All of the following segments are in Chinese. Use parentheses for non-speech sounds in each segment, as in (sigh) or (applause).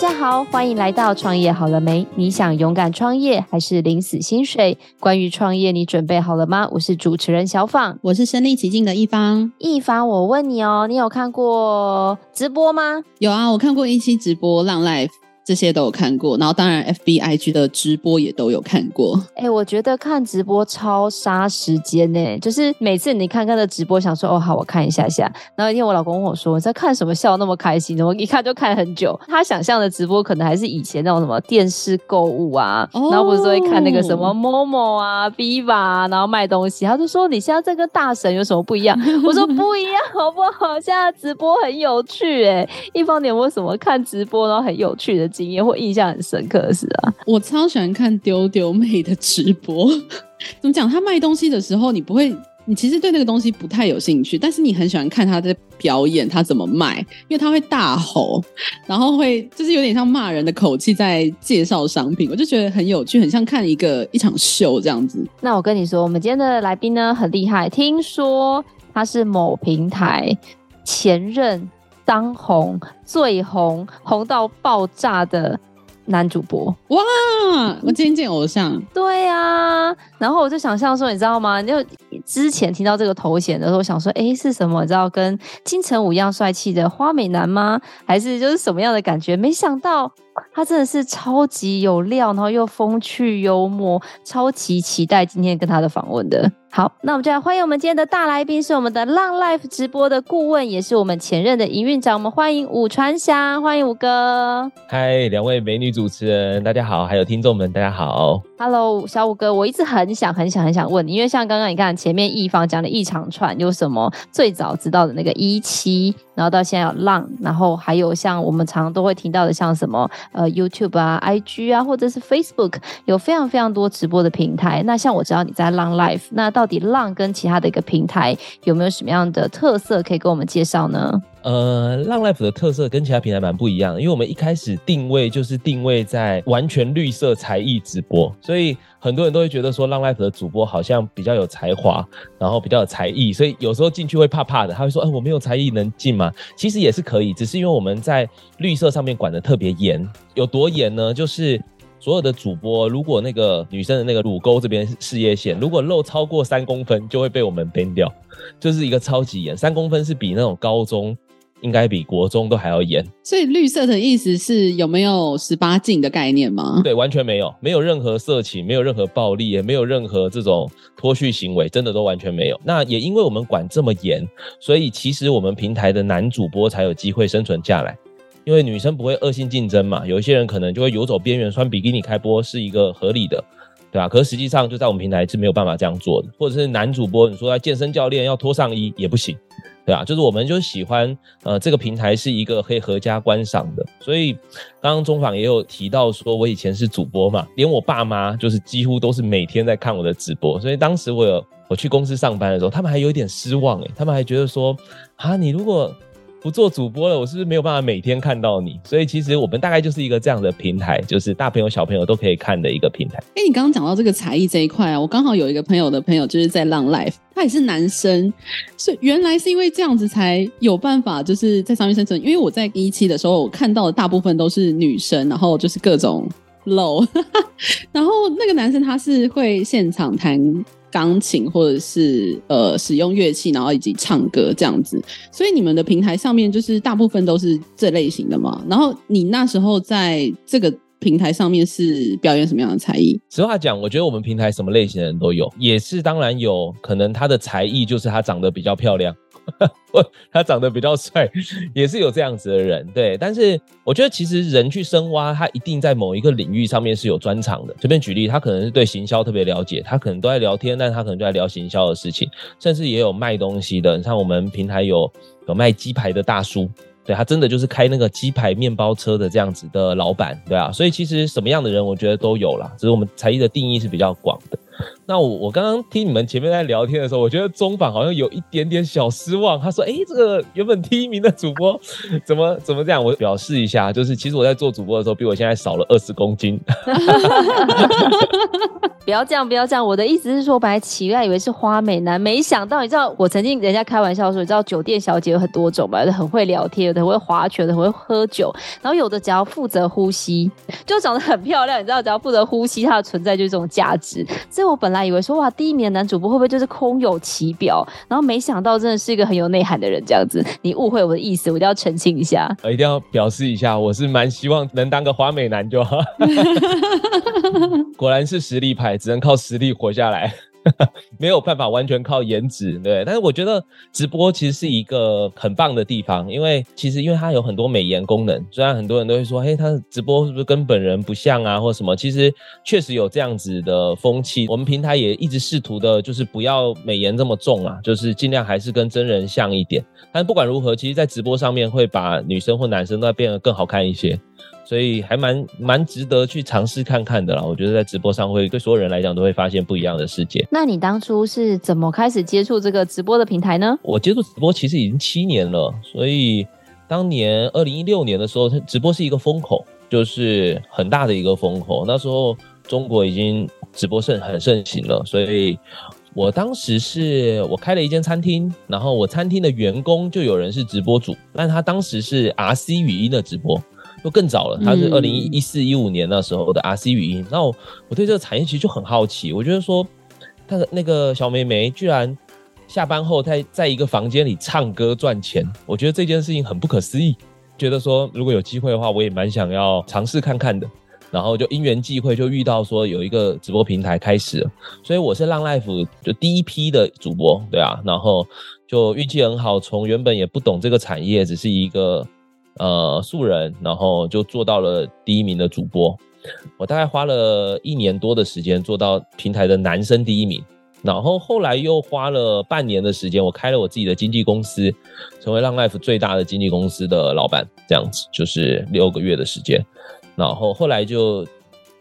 大家好，欢迎来到创业好了没？你想勇敢创业还是领死薪水？关于创业，你准备好了吗？我是主持人小访，我是身临其境的一方。一方，我问你哦，你有看过直播吗？有啊，我看过一期直播浪 live。这些都有看过，然后当然 FBIG 的直播也都有看过。哎、欸，我觉得看直播超杀时间呢，就是每次你看他的直播，想说哦好，我看一下下。然后一天我老公问我说，你在看什么？笑那么开心？我一看就看很久。他想象的直播可能还是以前那种什么电视购物啊，然后不是说会看那个什么 Momo 啊、Viva 啊，然后卖东西。他就说你现在这个大神有什么不一样？(laughs) 我说不一样，好不好？现在直播很有趣哎。一方面，为什么看直播然后很有趣的？经验或印象很深刻的是啊，我超喜欢看丢丢妹的直播。(laughs) 怎么讲？他卖东西的时候，你不会，你其实对那个东西不太有兴趣，但是你很喜欢看他在表演，他怎么卖，因为他会大吼，然后会就是有点像骂人的口气在介绍商品，我就觉得很有趣，很像看一个一场秀这样子。那我跟你说，我们今天的来宾呢很厉害，听说他是某平台前任。当红、最红、红到爆炸的男主播哇！我今天见偶像，对、啊。然后我就想象说，你知道吗？就之前听到这个头衔的时候，我想说，哎，是什么？你知道跟金城武一样帅气的花美男吗？还是就是什么样的感觉？没想到他真的是超级有料，然后又风趣幽默，超级期待今天跟他的访问的。好，那我们就来欢迎我们今天的大来宾，是我们的浪 Life 直播的顾问，也是我们前任的营运长。我们欢迎武传祥，欢迎武哥。嗨，两位美女主持人，大家好，还有听众们，大家好。Hello，小五哥，我一直很想、很想、很想问你，因为像刚刚你看前面一方讲的一长串，有什么最早知道的那个一期，然后到现在有浪，然后还有像我们常常都会听到的，像什么呃 YouTube 啊、IG 啊，或者是 Facebook，有非常非常多直播的平台。那像我知道你在浪 Life，那到到底浪跟其他的一个平台有没有什么样的特色可以跟我们介绍呢？呃，浪 Life 的特色跟其他平台蛮不一样的，因为我们一开始定位就是定位在完全绿色才艺直播，所以很多人都会觉得说浪 Life 的主播好像比较有才华，然后比较有才艺，所以有时候进去会怕怕的。他会说：“哎、我没有才艺能进吗？”其实也是可以，只是因为我们在绿色上面管得特别严，有多严呢？就是。所有的主播，如果那个女生的那个乳沟这边事业线，如果露超过三公分，就会被我们 ban 掉，就是一个超级严。三公分是比那种高中应该比国中都还要严。所以绿色的意思是有没有十八禁的概念吗？对，完全没有，没有任何色情，没有任何暴力，也没有任何这种脱序行为，真的都完全没有。那也因为我们管这么严，所以其实我们平台的男主播才有机会生存下来。因为女生不会恶性竞争嘛，有一些人可能就会游走边缘，穿比基尼开播是一个合理的，对吧？可是实际上就在我们平台是没有办法这样做的，或者是男主播你说在健身教练要脱上衣也不行，对啊？就是我们就喜欢呃这个平台是一个可以合家观赏的，所以刚刚中访也有提到说我以前是主播嘛，连我爸妈就是几乎都是每天在看我的直播，所以当时我有我去公司上班的时候，他们还有一点失望诶，他们还觉得说啊你如果。不做主播了，我是不是没有办法每天看到你？所以其实我们大概就是一个这样的平台，就是大朋友小朋友都可以看的一个平台。哎，你刚刚讲到这个才艺这一块啊，我刚好有一个朋友的朋友就是在浪 Life，他也是男生，所以原来是因为这样子才有办法就是在上面生存。因为我在一期的时候，我看到的大部分都是女生，然后就是各种露，(laughs) 然后那个男生他是会现场弹。钢琴或者是呃使用乐器，然后以及唱歌这样子，所以你们的平台上面就是大部分都是这类型的嘛。然后你那时候在这个平台上面是表演什么样的才艺？实话讲，我觉得我们平台什么类型的人都有，也是当然有可能他的才艺就是他长得比较漂亮。(laughs) 他长得比较帅，也是有这样子的人，对。但是我觉得，其实人去深挖，他一定在某一个领域上面是有专长的。随便举例，他可能是对行销特别了解，他可能都在聊天，但是他可能就在聊行销的事情，甚至也有卖东西的。你像我们平台有有卖鸡排的大叔，对，他真的就是开那个鸡排面包车的这样子的老板，对啊。所以其实什么样的人，我觉得都有啦，只是我们才艺的定义是比较广的。(laughs) 那我我刚刚听你们前面在聊天的时候，我觉得中榜好像有一点点小失望。他说：“哎，这个原本第一名的主播怎么怎么这样？”我表示一下，就是其实我在做主播的时候，比我现在少了二十公斤。(laughs) 不要这样，不要这样。我的意思是说，本来起来以为是花美男，没想到你知道，我曾经人家开玩笑说，你知道酒店小姐有很多种吧？有的很会聊天，有的很会划拳，的很会喝酒，然后有的只要负责呼吸，就长得很漂亮。你知道，只要负责呼吸，它的存在就是这种价值。所以我本来以为说，哇，第一名的男主播会不会就是空有其表？然后没想到，真的是一个很有内涵的人。这样子，你误会我的意思，我一定要澄清一下。我 (laughs) 一定要表示一下，我是蛮希望能当个花美男就好。(laughs) 果然是实力派，只能靠实力活下来。(laughs) 没有办法完全靠颜值，对。但是我觉得直播其实是一个很棒的地方，因为其实因为它有很多美颜功能。虽然很多人都会说，嘿，他直播是不是跟本人不像啊，或什么？其实确实有这样子的风气。我们平台也一直试图的，就是不要美颜这么重啊，就是尽量还是跟真人像一点。但不管如何，其实，在直播上面会把女生或男生都要变得更好看一些。所以还蛮蛮值得去尝试看看的啦。我觉得在直播上会对所有人来讲都会发现不一样的世界。那你当初是怎么开始接触这个直播的平台呢？我接触直播其实已经七年了，所以当年二零一六年的时候，直播是一个风口，就是很大的一个风口。那时候中国已经直播盛很盛行了，所以我当时是我开了一间餐厅，然后我餐厅的员工就有人是直播主，但他当时是 RC 语音的直播。就更早了，它是二零一四一五年那时候的 RC 语音。那、嗯、我我对这个产业其实就很好奇，我觉得说，他的那个小妹妹居然下班后在在一个房间里唱歌赚钱，我觉得这件事情很不可思议。觉得说如果有机会的话，我也蛮想要尝试看看的。然后就因缘际会就遇到说有一个直播平台开始了，所以我是浪 Life 就第一批的主播，对啊，然后就运气很好，从原本也不懂这个产业，只是一个。呃，素人，然后就做到了第一名的主播。我大概花了一年多的时间做到平台的男生第一名，然后后来又花了半年的时间，我开了我自己的经纪公司，成为浪 Life 最大的经纪公司的老板，这样子就是六个月的时间，然后后来就。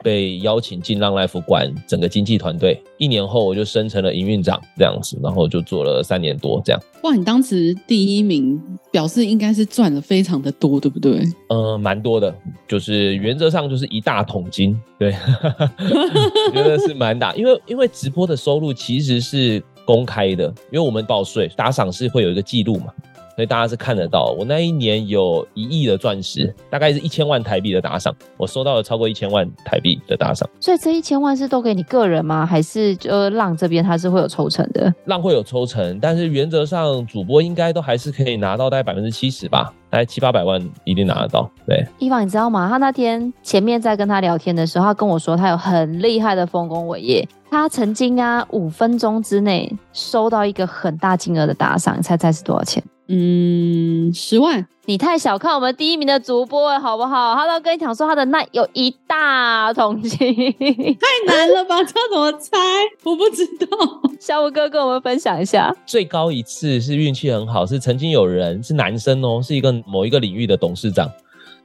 被邀请进浪 Life 管整个经纪团队，一年后我就升成了营运长这样子，然后就做了三年多这样。哇，你当时第一名，表示应该是赚的非常的多，对不对？呃，蛮多的，就是原则上就是一大桶金，对，(laughs) 我觉得是蛮大，因为因为直播的收入其实是公开的，因为我们报税打赏是会有一个记录嘛。所以大家是看得到，我那一年有一亿的钻石，大概是一千万台币的打赏，我收到了超过一千万台币的打赏。所以这一千万是都给你个人吗？还是就浪这边它是会有抽成的？浪会有抽成，但是原则上主播应该都还是可以拿到大概百分之七十吧，大概七八百万一定拿得到。对，伊凡你知道吗？他那天前面在跟他聊天的时候，他跟我说他有很厉害的丰功伟业，他曾经啊五分钟之内收到一个很大金额的打赏，你猜猜是多少钱？嗯，十万，你太小看我们第一名的主播了，好不好？他都跟你讲说他的那有一大桶金，(laughs) 太难了吧？这怎么猜？我不知道。(laughs) 小五哥跟我们分享一下，最高一次是运气很好，是曾经有人是男生哦，是一个某一个领域的董事长，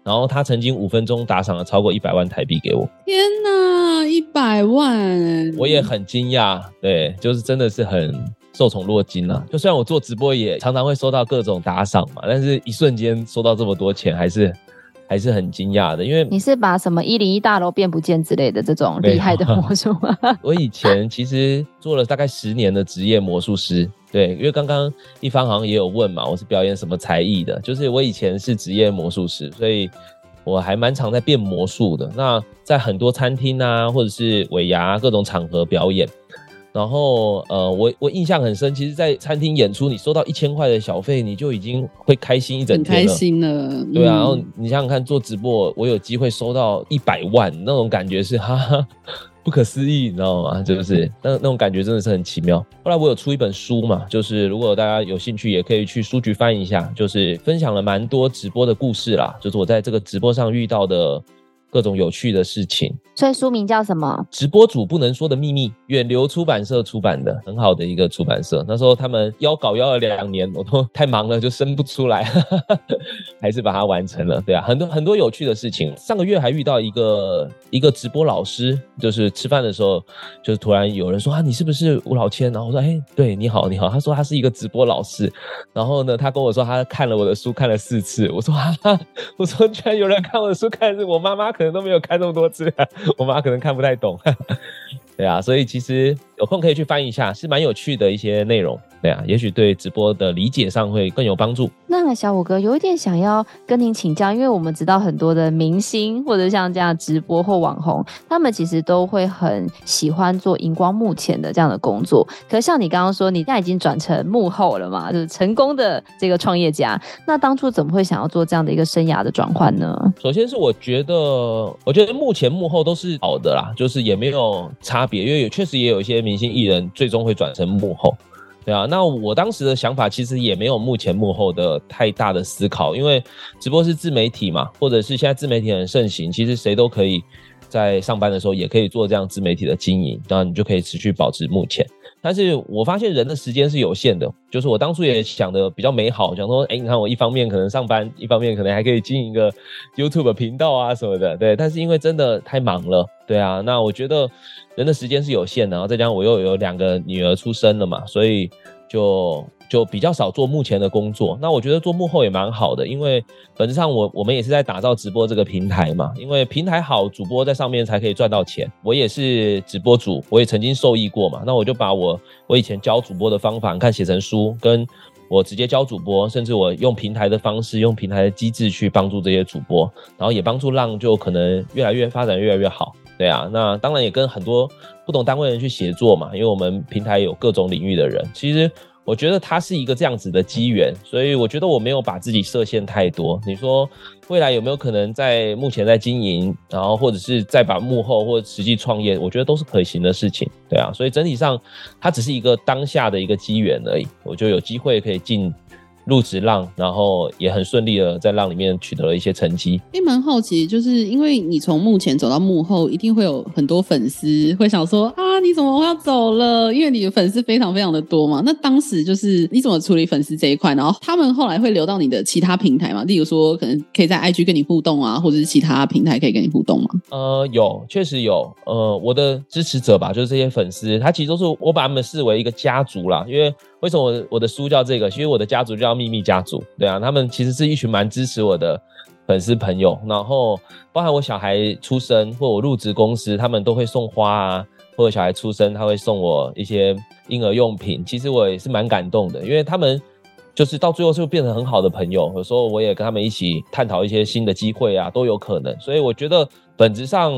然后他曾经五分钟打赏了超过一百万台币给我。天哪，一百万！我也很惊讶，对，就是真的是很。受宠若惊啊！就虽然我做直播也常常会收到各种打赏嘛，但是一瞬间收到这么多钱，还是还是很惊讶的。因为你是把什么一零一大楼变不见之类的这种厉害的魔术吗？(laughs) 我以前其实做了大概十年的职业魔术师，对，因为刚刚一方好像也有问嘛，我是表演什么才艺的？就是我以前是职业魔术师，所以我还蛮常在变魔术的。那在很多餐厅啊，或者是尾牙各种场合表演。然后，呃，我我印象很深，其实，在餐厅演出，你收到一千块的小费，你就已经会开心一整天了。开心了，对啊。然后你想想看，做直播，我有机会收到一百万，那种感觉是 (laughs) 哈哈不可思议，你知道吗？就是那那种感觉真的是很奇妙。后来我有出一本书嘛，就是如果大家有兴趣，也可以去书局翻一下，就是分享了蛮多直播的故事啦，就是我在这个直播上遇到的。各种有趣的事情，所以书名叫什么？直播主不能说的秘密，远流出版社出版的，很好的一个出版社。那时候他们邀稿邀了两年，(laughs) 我都太忙了，就生不出来，(laughs) 还是把它完成了，对啊，很多很多有趣的事情。上个月还遇到一个一个直播老师，就是吃饭的时候，就是突然有人说啊，你是不是吴老千？然后我说，哎，对，你好，你好。他说他是一个直播老师，然后呢，他跟我说他看了我的书看了四次。我说哈哈，(laughs) 我说居然有人看我的书看是我妈妈可都没有看那么多次，我妈可能看不太懂。(laughs) 对啊，所以其实有空可以去翻一下，是蛮有趣的一些内容。对啊，也许对直播的理解上会更有帮助。那小五哥有一点想要跟您请教，因为我们知道很多的明星或者像这样直播或网红，他们其实都会很喜欢做荧光幕前的这样的工作。可是像你刚刚说，你现在已经转成幕后了嘛，就是成功的这个创业家。那当初怎么会想要做这样的一个生涯的转换呢？首先是我觉得，我觉得幕前幕后都是好的啦，就是也没有差别，因为也确实也有一些明星艺人最终会转成幕后。对啊，那我当时的想法其实也没有目前幕后的太大的思考，因为直播是自媒体嘛，或者是现在自媒体很盛行，其实谁都可以在上班的时候也可以做这样自媒体的经营，然你就可以持续保持目前。但是我发现人的时间是有限的，就是我当初也想的比较美好，想说，哎，你看我一方面可能上班，一方面可能还可以经营一个 YouTube 频道啊什么的，对。但是因为真的太忙了，对啊，那我觉得人的时间是有限的，然后再加上我又有两个女儿出生了嘛，所以就。就比较少做幕前的工作，那我觉得做幕后也蛮好的，因为本质上我我们也是在打造直播这个平台嘛，因为平台好，主播在上面才可以赚到钱。我也是直播主，我也曾经受益过嘛，那我就把我我以前教主播的方法，看写成书，跟我直接教主播，甚至我用平台的方式，用平台的机制去帮助这些主播，然后也帮助浪就可能越来越发展越来越好。对啊，那当然也跟很多不同单位人去协作嘛，因为我们平台有各种领域的人，其实。我觉得它是一个这样子的机缘，所以我觉得我没有把自己设限太多。你说未来有没有可能在目前在经营，然后或者是再把幕后或者实际创业，我觉得都是可行的事情，对啊。所以整体上它只是一个当下的一个机缘而已，我就有机会可以进。入职浪，然后也很顺利的在浪里面取得了一些成绩。也蛮好奇，就是因为你从幕前走到幕后，一定会有很多粉丝会想说啊，那你怎么我要走了？因为你的粉丝非常非常的多嘛。那当时就是你怎么处理粉丝这一块？然后他们后来会留到你的其他平台吗？例如说，可能可以在 IG 跟你互动啊，或者是其他平台可以跟你互动吗？呃，有，确实有。呃，我的支持者吧，就是这些粉丝，他其实都是我把他们视为一个家族啦，因为。为什么我我的书叫这个？其实我的家族叫秘密家族，对啊，他们其实是一群蛮支持我的粉丝朋友。然后，包含我小孩出生或我入职公司，他们都会送花啊，或者小孩出生他会送我一些婴儿用品。其实我也是蛮感动的，因为他们就是到最后就变成很好的朋友。有时候我也跟他们一起探讨一些新的机会啊，都有可能。所以我觉得本质上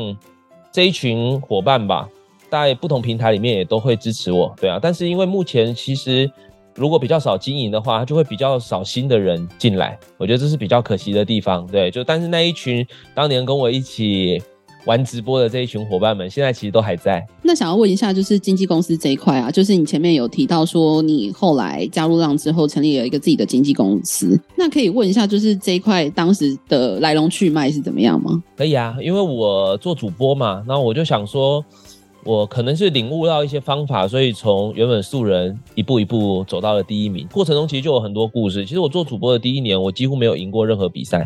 这一群伙伴吧。在不同平台里面也都会支持我，对啊，但是因为目前其实如果比较少经营的话，就会比较少新的人进来，我觉得这是比较可惜的地方，对，就但是那一群当年跟我一起玩直播的这一群伙伴们，现在其实都还在。那想要问一下，就是经纪公司这一块啊，就是你前面有提到说你后来加入浪之后成立了一个自己的经纪公司，那可以问一下，就是这一块当时的来龙去脉是怎么样吗？可以啊，因为我做主播嘛，然后我就想说。我可能是领悟到一些方法，所以从原本素人一步一步走到了第一名。过程中其实就有很多故事。其实我做主播的第一年，我几乎没有赢过任何比赛。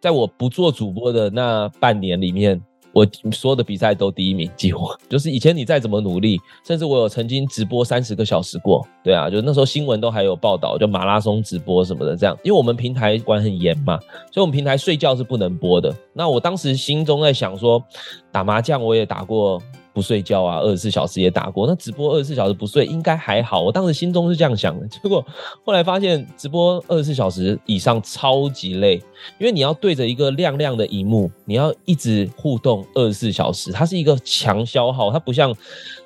在我不做主播的那半年里面，我所有的比赛都第一名，几乎就是以前你再怎么努力，甚至我有曾经直播三十个小时过。对啊，就那时候新闻都还有报道，就马拉松直播什么的这样。因为我们平台管很严嘛，所以我们平台睡觉是不能播的。那我当时心中在想说，打麻将我也打过。不睡觉啊，二十四小时也打过。那直播二十四小时不睡应该还好，我当时心中是这样想的。结果后来发现直播二十四小时以上超级累，因为你要对着一个亮亮的荧幕，你要一直互动二十四小时，它是一个强消耗，它不像。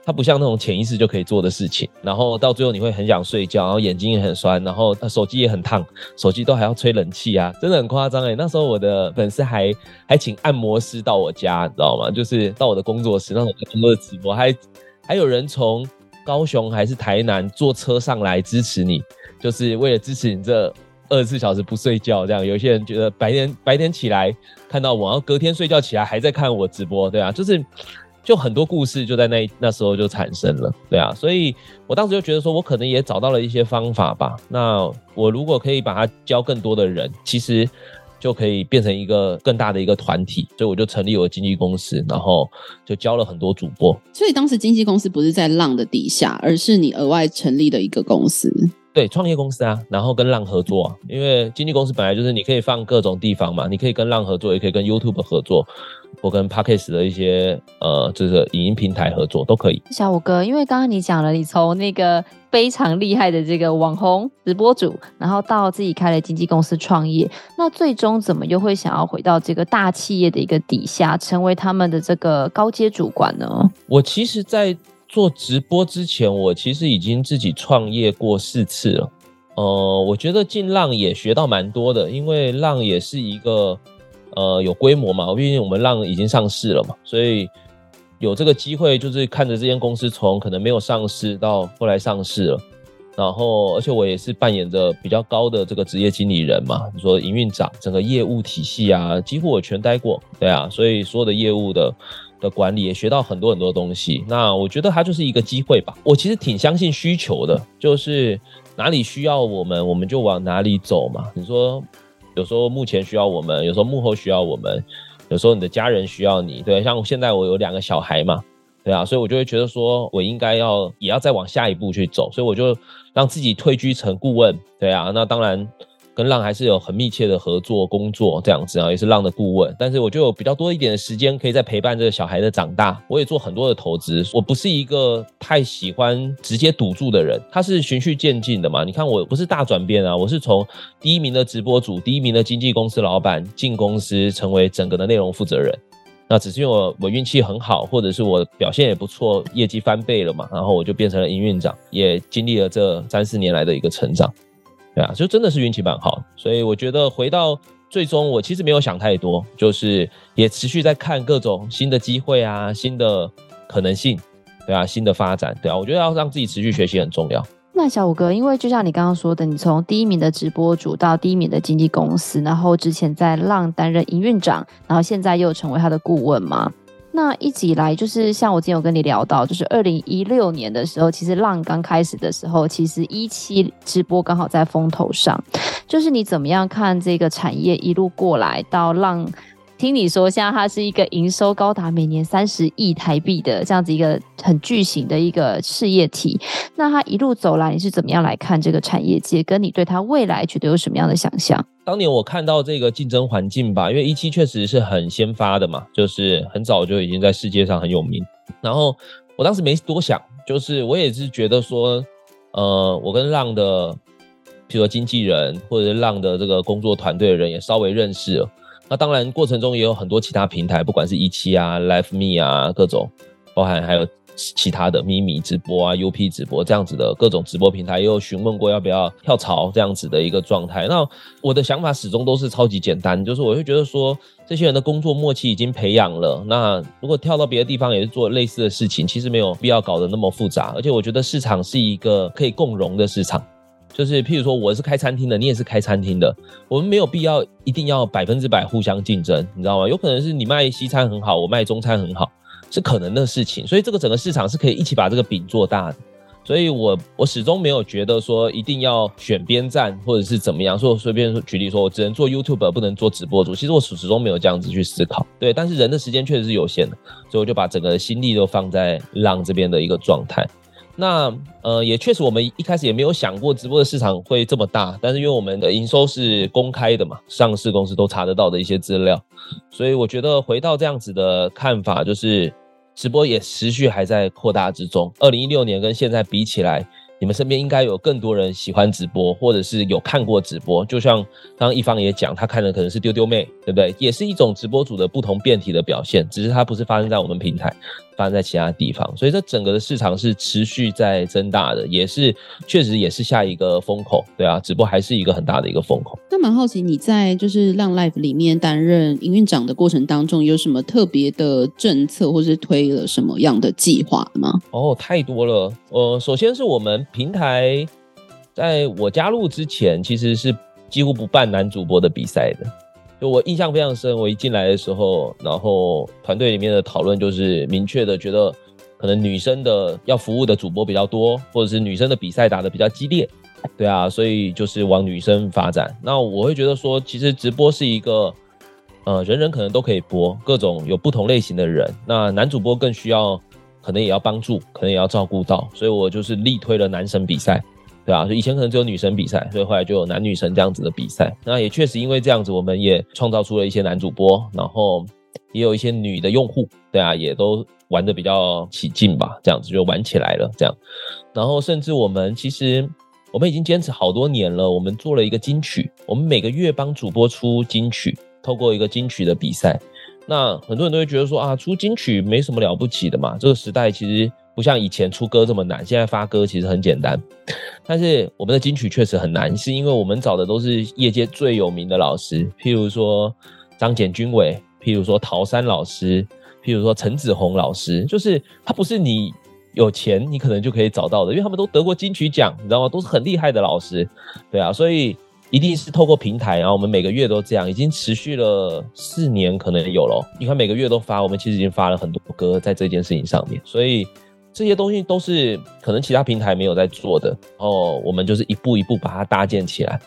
它不像那种潜意识就可以做的事情，然后到最后你会很想睡觉，然后眼睛也很酸，然后手机也很烫，手机都还要吹冷气啊，真的很夸张诶。那时候我的粉丝还还请按摩师到我家，你知道吗？就是到我的工作室，那种工作直播，还还有人从高雄还是台南坐车上来支持你，就是为了支持你这二十四小时不睡觉这样。有些人觉得白天白天起来看到我，然后隔天睡觉起来还在看我直播，对啊，就是。就很多故事就在那那时候就产生了，对啊，所以我当时就觉得说，我可能也找到了一些方法吧。那我如果可以把它教更多的人，其实就可以变成一个更大的一个团体。所以我就成立我的经纪公司，然后就教了很多主播。所以当时经纪公司不是在浪的底下，而是你额外成立的一个公司。对，创业公司啊，然后跟浪合作啊，因为经纪公司本来就是你可以放各种地方嘛，你可以跟浪合作，也可以跟 YouTube 合作，或跟 Podcast 的一些呃，就是影音平台合作都可以。小五哥，因为刚刚你讲了，你从那个非常厉害的这个网红直播主，然后到自己开了经纪公司创业，那最终怎么又会想要回到这个大企业的一个底下，成为他们的这个高阶主管呢？我其实，在做直播之前，我其实已经自己创业过四次了。呃，我觉得进浪也学到蛮多的，因为浪也是一个呃有规模嘛，毕竟我们浪已经上市了嘛，所以有这个机会，就是看着这间公司从可能没有上市到后来上市了。然后，而且我也是扮演着比较高的这个职业经理人嘛，你说营运长，整个业务体系啊，几乎我全待过，对啊，所以所有的业务的。的管理也学到很多很多东西，那我觉得它就是一个机会吧。我其实挺相信需求的，就是哪里需要我们，我们就往哪里走嘛。你说有时候目前需要我们，有时候幕后需要我们，有时候你的家人需要你，对，像现在我有两个小孩嘛，对啊，所以我就会觉得说我应该要也要再往下一步去走，所以我就让自己退居成顾问，对啊，那当然。跟浪还是有很密切的合作工作这样子啊，也是浪的顾问。但是我就有比较多一点的时间，可以在陪伴这个小孩的长大。我也做很多的投资。我不是一个太喜欢直接赌注的人，他是循序渐进的嘛。你看我不是大转变啊，我是从第一名的直播主、第一名的经纪公司老板进公司，成为整个的内容负责人。那只是因为我我运气很好，或者是我表现也不错，业绩翻倍了嘛，然后我就变成了营运长，也经历了这三四年来的一个成长。对啊，就真的是运气蛮好，所以我觉得回到最终，我其实没有想太多，就是也持续在看各种新的机会啊，新的可能性，对啊，新的发展，对啊，我觉得要让自己持续学习很重要。那小五哥，因为就像你刚刚说的，你从第一名的直播主到第一名的经纪公司，然后之前在浪担任营运长，然后现在又成为他的顾问嘛。那一直以来，就是像我今天有跟你聊到，就是二零一六年的时候，其实浪刚开始的时候，其实一期直播刚好在风头上。就是你怎么样看这个产业一路过来到浪？听你说，现在它是一个营收高达每年三十亿台币的这样子一个很巨型的一个事业体。那它一路走来，你是怎么样来看这个产业界？跟你对它未来觉得有什么样的想象？当年我看到这个竞争环境吧，因为一期确实是很先发的嘛，就是很早就已经在世界上很有名。然后我当时没多想，就是我也是觉得说，呃，我跟浪的，比如说经纪人或者是浪的这个工作团队的人也稍微认识了。那当然，过程中也有很多其他平台，不管是一期啊、Live Me 啊，各种，包含还有其他的咪咪直播啊、UP 直播这样子的各种直播平台，也有询问过要不要跳槽这样子的一个状态。那我的想法始终都是超级简单，就是我会觉得说，这些人的工作默契已经培养了，那如果跳到别的地方也是做类似的事情，其实没有必要搞得那么复杂。而且我觉得市场是一个可以共融的市场。就是譬如说，我是开餐厅的，你也是开餐厅的，我们没有必要一定要百分之百互相竞争，你知道吗？有可能是你卖西餐很好，我卖中餐很好，是可能的事情。所以这个整个市场是可以一起把这个饼做大的。所以我我始终没有觉得说一定要选边站或者是怎么样。说随便举例说，我只能做 YouTube，不能做直播主。其实我始始终没有这样子去思考。对，但是人的时间确实是有限的，所以我就把整个心力都放在浪这边的一个状态。那呃也确实，我们一开始也没有想过直播的市场会这么大，但是因为我们的营收是公开的嘛，上市公司都查得到的一些资料，所以我觉得回到这样子的看法，就是直播也持续还在扩大之中。二零一六年跟现在比起来，你们身边应该有更多人喜欢直播，或者是有看过直播。就像刚刚一方也讲，他看的可能是丢丢妹，对不对？也是一种直播主的不同变体的表现，只是它不是发生在我们平台。发生在其他地方，所以这整个的市场是持续在增大的，也是确实也是下一个风口，对啊，只不过还是一个很大的一个风口。那蛮好奇你在就是浪 Life 里面担任营运长的过程当中，有什么特别的政策，或是推了什么样的计划吗？哦，太多了。呃，首先是我们平台在我加入之前，其实是几乎不办男主播的比赛的。就我印象非常深，我一进来的时候，然后团队里面的讨论就是明确的觉得，可能女生的要服务的主播比较多，或者是女生的比赛打得比较激烈，对啊，所以就是往女生发展。那我会觉得说，其实直播是一个，呃，人人可能都可以播，各种有不同类型的人。那男主播更需要，可能也要帮助，可能也要照顾到，所以我就是力推了男生比赛。对啊，以前可能只有女生比赛，所以后来就有男女生这样子的比赛。那也确实因为这样子，我们也创造出了一些男主播，然后也有一些女的用户，对啊，也都玩得比较起劲吧，这样子就玩起来了。这样，然后甚至我们其实我们已经坚持好多年了，我们做了一个金曲，我们每个月帮主播出金曲，透过一个金曲的比赛。那很多人都会觉得说啊，出金曲没什么了不起的嘛，这个时代其实。不像以前出歌这么难，现在发歌其实很简单。但是我们的金曲确实很难，是因为我们找的都是业界最有名的老师，譬如说张简君伟，譬如说陶山老师，譬如说陈子鸿老师，就是他不是你有钱你可能就可以找到的，因为他们都得过金曲奖，你知道吗？都是很厉害的老师，对啊，所以一定是透过平台，然后我们每个月都这样，已经持续了四年，可能有了。你看每个月都发，我们其实已经发了很多歌在这件事情上面，所以。这些东西都是可能其他平台没有在做的，然后我们就是一步一步把它搭建起来，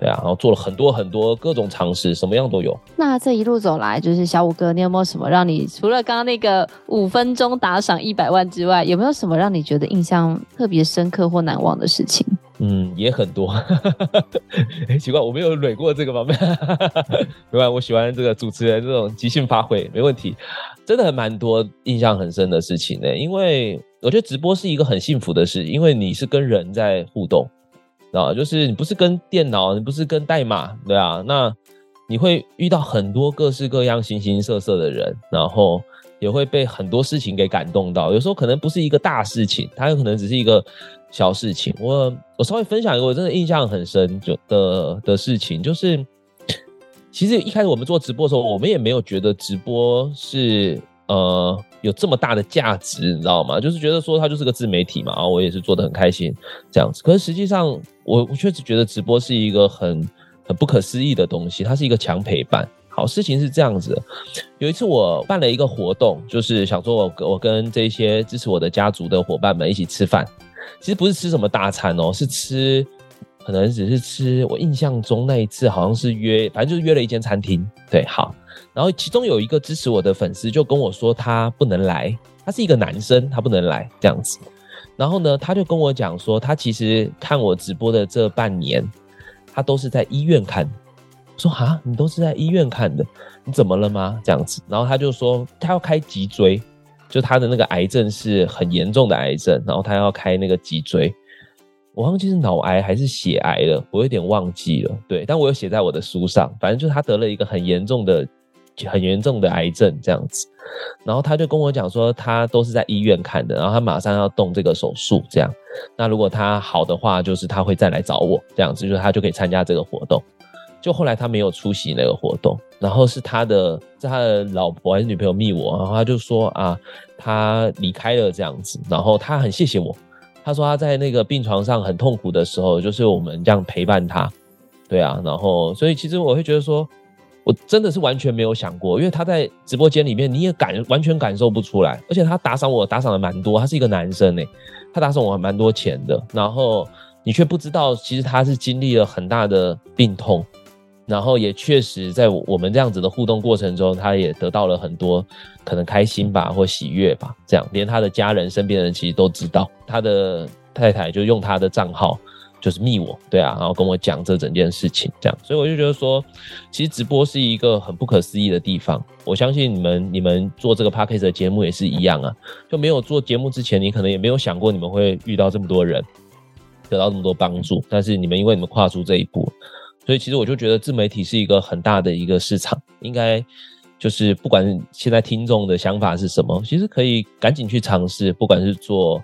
对啊，然后做了很多很多各种尝试，什么样都有。那这一路走来，就是小五哥，你有没有什么让你除了刚刚那个五分钟打赏一百万之外，有没有什么让你觉得印象特别深刻或难忘的事情？嗯，也很多。(laughs) 哎，奇怪，我没有捋过这个方面。(laughs) 没关系，我喜欢这个主持人这种即兴发挥，没问题。真的很蛮多印象很深的事情呢，因为我觉得直播是一个很幸福的事，因为你是跟人在互动，啊，就是你不是跟电脑，你不是跟代码，对啊，那你会遇到很多各式各样形形色色的人，然后也会被很多事情给感动到，有时候可能不是一个大事情，它有可能只是一个小事情。我我稍微分享一个我真的印象很深就的的事情，就是。其实一开始我们做直播的时候，我们也没有觉得直播是呃有这么大的价值，你知道吗？就是觉得说它就是个自媒体嘛，然后我也是做得很开心这样子。可是实际上，我我确实觉得直播是一个很很不可思议的东西，它是一个强陪伴。好，事情是这样子，有一次我办了一个活动，就是想说我我跟这些支持我的家族的伙伴们一起吃饭，其实不是吃什么大餐哦，是吃。可能只是吃，我印象中那一次好像是约，反正就是约了一间餐厅。对，好，然后其中有一个支持我的粉丝就跟我说他不能来，他是一个男生，他不能来这样子。然后呢，他就跟我讲说，他其实看我直播的这半年，他都是在医院看。说哈，你都是在医院看的，你怎么了吗？这样子，然后他就说他要开脊椎，就他的那个癌症是很严重的癌症，然后他要开那个脊椎。我忘记是脑癌还是血癌了，我有点忘记了。对，但我有写在我的书上。反正就是他得了一个很严重的、很严重的癌症这样子。然后他就跟我讲说，他都是在医院看的，然后他马上要动这个手术，这样。那如果他好的话，就是他会再来找我这样子，就是他就可以参加这个活动。就后来他没有出席那个活动，然后是他的，是他的老婆还是女朋友密我，然后他就说啊，他离开了这样子，然后他很谢谢我。他说他在那个病床上很痛苦的时候，就是我们这样陪伴他，对啊，然后所以其实我会觉得说，我真的是完全没有想过，因为他在直播间里面你也感完全感受不出来，而且他打赏我打赏的蛮多，他是一个男生诶，他打赏我蛮多钱的，然后你却不知道其实他是经历了很大的病痛。然后也确实在我们这样子的互动过程中，他也得到了很多可能开心吧，或喜悦吧，这样连他的家人、身边的人其实都知道。他的太太就用他的账号就是密我，对啊，然后跟我讲这整件事情，这样，所以我就觉得说，其实直播是一个很不可思议的地方。我相信你们，你们做这个 Podcast 的节目也是一样啊，就没有做节目之前，你可能也没有想过你们会遇到这么多人，得到这么多帮助，但是你们因为你们跨出这一步。所以其实我就觉得自媒体是一个很大的一个市场，应该就是不管现在听众的想法是什么，其实可以赶紧去尝试，不管是做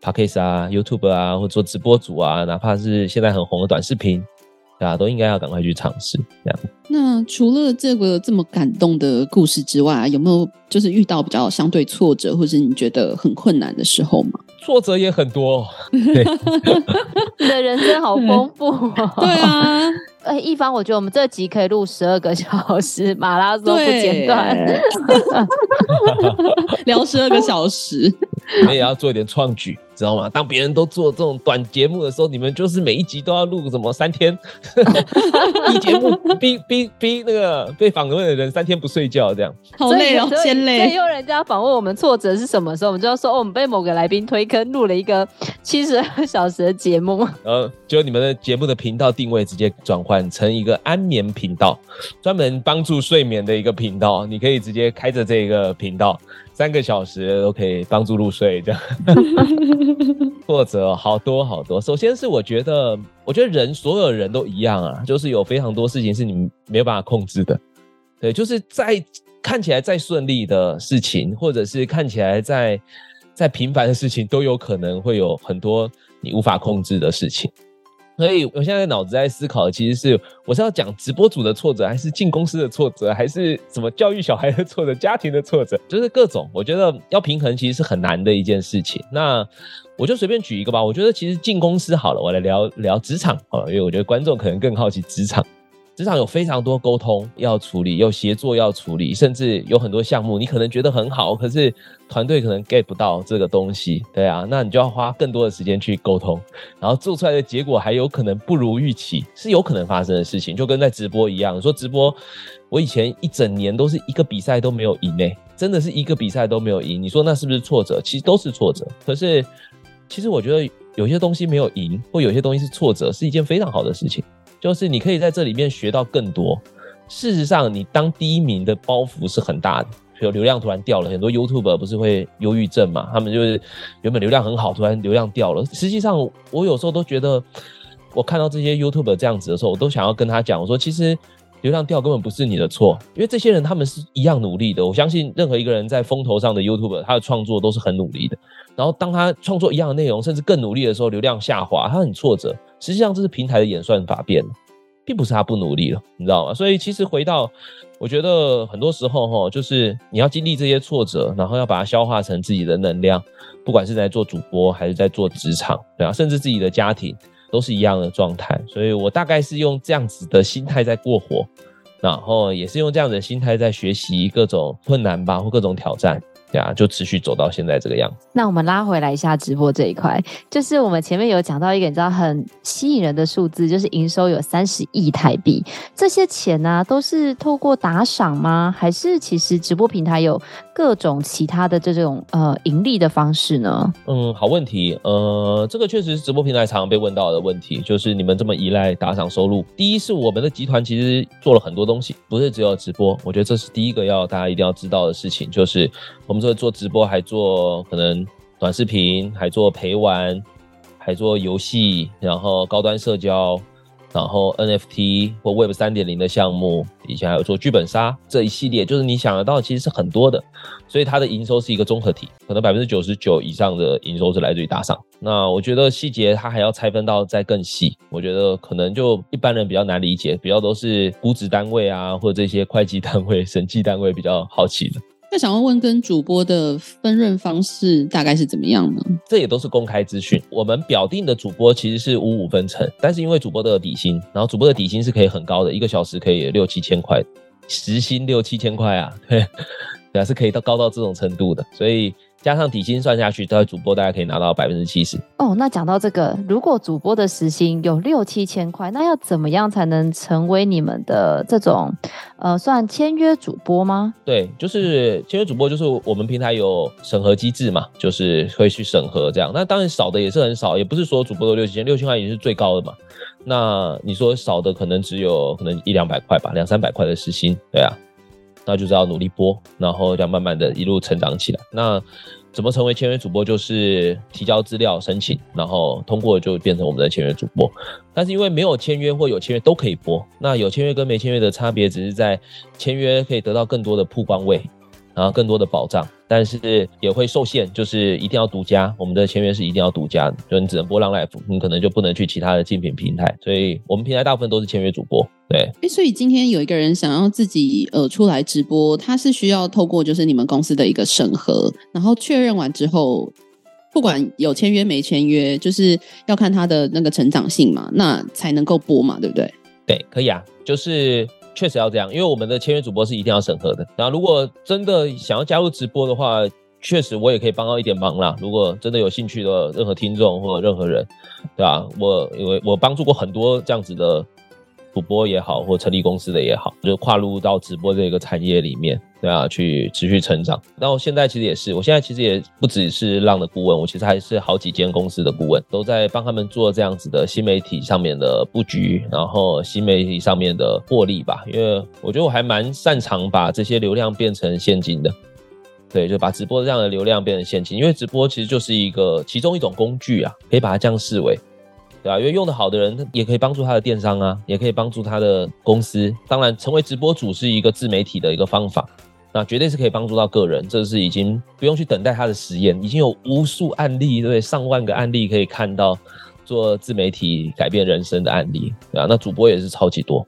Podcast 啊、YouTube 啊，或做直播主啊，哪怕是现在很红的短视频，大家都应该要赶快去尝试。这样。那除了这个这么感动的故事之外，有没有就是遇到比较相对挫折，或是你觉得很困难的时候吗？挫折也很多，(laughs) 对，你的人生好丰富哦。(laughs) 对啊。哎，一方，我觉得我们这集可以录十二个小时，(laughs) 马拉松不间断，(laughs) 聊十二个小时。(laughs) 你们也要做一点创举，知道吗？当别人都做这种短节目的时候，你们就是每一集都要录什么三天，逼节目，逼逼逼那个被访问的人三天不睡觉，这样好累哦，先累。所以有人家访问我们挫折是什么时候，我们就要说哦，我们被某个来宾推坑录了一个七十二小时的节目，然后就你们的节目的频道定位直接转换成一个安眠频道，专门帮助睡眠的一个频道，你可以直接开着这个频道。三个小时都可以帮助入睡，这样 (laughs) 或者好多好多。首先是我觉得，我觉得人所有人都一样啊，就是有非常多事情是你没有办法控制的。对，就是在看起来再顺利的事情，或者是看起来再再平凡的事情，都有可能会有很多你无法控制的事情。所以，我现在脑子在思考其实是，我是要讲直播主的挫折，还是进公司的挫折，还是什么教育小孩的挫折、家庭的挫折，就是各种。我觉得要平衡其实是很难的一件事情。那我就随便举一个吧。我觉得其实进公司好了，我来聊聊职场啊，因为我觉得观众可能更好奇职场。职场有非常多沟通要处理，有协作要处理，甚至有很多项目，你可能觉得很好，可是团队可能 get 不到这个东西，对啊，那你就要花更多的时间去沟通，然后做出来的结果还有可能不如预期，是有可能发生的事情，就跟在直播一样。说直播，我以前一整年都是一个比赛都没有赢诶，真的是一个比赛都没有赢。你说那是不是挫折？其实都是挫折。可是，其实我觉得有些东西没有赢，或有些东西是挫折，是一件非常好的事情。就是你可以在这里面学到更多。事实上，你当第一名的包袱是很大的，比如流量突然掉了，很多 YouTube 不是会忧郁症嘛？他们就是原本流量很好，突然流量掉了。实际上，我有时候都觉得，我看到这些 YouTube 这样子的时候，我都想要跟他讲，我说其实流量掉根本不是你的错，因为这些人他们是一样努力的。我相信任何一个人在风头上的 YouTube，他的创作都是很努力的。然后当他创作一样的内容，甚至更努力的时候，流量下滑，他很挫折。实际上这是平台的演算法变了，并不是他不努力了，你知道吗？(laughs) 所以其实回到，我觉得很多时候哈，就是你要经历这些挫折，然后要把它消化成自己的能量，不管是在做主播还是在做职场，对啊，甚至自己的家庭都是一样的状态。所以我大概是用这样子的心态在过活，然后也是用这样子的心态在学习各种困难吧，或各种挑战。对啊，就持续走到现在这个样子。那我们拉回来一下直播这一块，就是我们前面有讲到一个你知道很吸引人的数字，就是营收有三十亿台币。这些钱呢、啊，都是透过打赏吗？还是其实直播平台有各种其他的这种呃盈利的方式呢？嗯，好问题。呃，这个确实是直播平台常常被问到的问题，就是你们这么依赖打赏收入。第一是我们的集团其实做了很多东西，不是只有直播。我觉得这是第一个要大家一定要知道的事情，就是我们。做做直播，还做可能短视频，还做陪玩，还做游戏，然后高端社交，然后 NFT 或 Web 三点零的项目，以前还有做剧本杀这一系列，就是你想得到，其实是很多的。所以它的营收是一个综合体，可能百分之九十九以上的营收是来自于打赏。那我觉得细节它还要拆分到再更细，我觉得可能就一般人比较难理解，比较都是估值单位啊，或者这些会计单位、(laughs) 审计单位比较好奇的。那想要问，跟主播的分润方式大概是怎么样呢？这也都是公开资讯。我们表定的主播其实是五五分成，但是因为主播都有底薪，然后主播的底薪是可以很高的，一个小时可以六七千块，时薪六七千块啊，对，(laughs) 对啊，是可以到高到这种程度的，所以。加上底薪算下去，大概主播大概可以拿到百分之七十。哦，那讲到这个，如果主播的时薪有六七千块，那要怎么样才能成为你们的这种呃，算签约主播吗？对，就是签约主播，就是我们平台有审核机制嘛，就是会去审核这样。那当然少的也是很少，也不是说主播都六七千，六千块也是最高的嘛。那你说少的可能只有可能一两百块吧，两三百块的时薪，对啊。那就是要努力播，然后要慢慢的一路成长起来。那怎么成为签约主播？就是提交资料申请，然后通过就变成我们的签约主播。但是因为没有签约或有签约都可以播，那有签约跟没签约的差别只是在签约可以得到更多的曝光位。然后更多的保障，但是也会受限，就是一定要独家。我们的签约是一定要独家的，就你只能播 Long Life，你可能就不能去其他的竞品平台。所以我们平台大部分都是签约主播。对，哎，所以今天有一个人想要自己呃出来直播，他是需要透过就是你们公司的一个审核，然后确认完之后，不管有签约没签约，就是要看他的那个成长性嘛，那才能够播嘛，对不对？对，可以啊，就是确实要这样，因为我们的签约主播是一定要审核的。然后如果真的想要加入直播的话，确实我也可以帮到一点忙啦。如果真的有兴趣的任何听众或者任何人，对吧？我因为我帮助过很多这样子的。主播也好，或成立公司的也好，就跨入到直播这个产业里面，对啊，去持续成长。那我现在其实也是，我现在其实也不只是浪的顾问，我其实还是好几间公司的顾问，都在帮他们做这样子的新媒体上面的布局，然后新媒体上面的获利吧。因为我觉得我还蛮擅长把这些流量变成现金的，对，就把直播这样的流量变成现金，因为直播其实就是一个其中一种工具啊，可以把它这样视为。对啊，因为用得好的人，他也可以帮助他的电商啊，也可以帮助他的公司。当然，成为直播主是一个自媒体的一个方法，那绝对是可以帮助到个人。这是已经不用去等待他的实验，已经有无数案例，对，上万个案例可以看到做自媒体改变人生的案例。对啊，那主播也是超级多。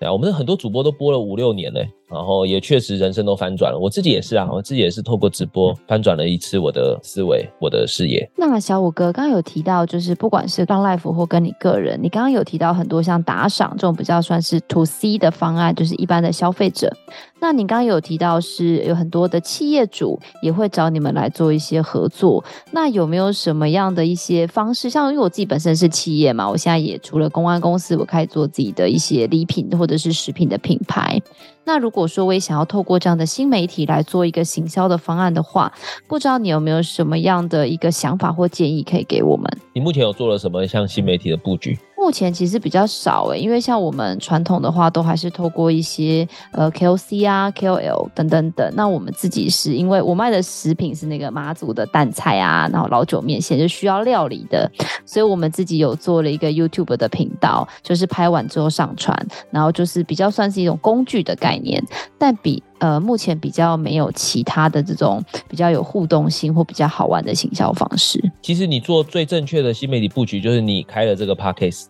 对啊，我们很多主播都播了五六年嘞。然后也确实人生都翻转了，我自己也是啊，我自己也是透过直播翻转了一次我的思维，我的视野。那小五哥刚刚有提到，就是不管是当 Life 或跟你个人，你刚刚有提到很多像打赏这种比较算是 To C 的方案，就是一般的消费者。那你刚刚有提到是有很多的企业主也会找你们来做一些合作，那有没有什么样的一些方式？像因为我自己本身是企业嘛，我现在也除了公关公司，我开始做自己的一些礼品或者是食品的品牌。那如果说我也想要透过这样的新媒体来做一个行销的方案的话，不知道你有没有什么样的一个想法或建议可以给我们？你目前有做了什么像新媒体的布局？目前其实比较少诶，因为像我们传统的话，都还是透过一些呃 KOC 啊、KOL 等等等。那我们自己是因为我卖的食品是那个妈祖的淡菜啊，然后老酒面线就需要料理的，所以我们自己有做了一个 YouTube 的频道，就是拍完之后上传，然后就是比较算是一种工具的概念，但比呃目前比较没有其他的这种比较有互动性或比较好玩的行销方式。其实你做最正确的新媒体布局，就是你开了这个 Podcast。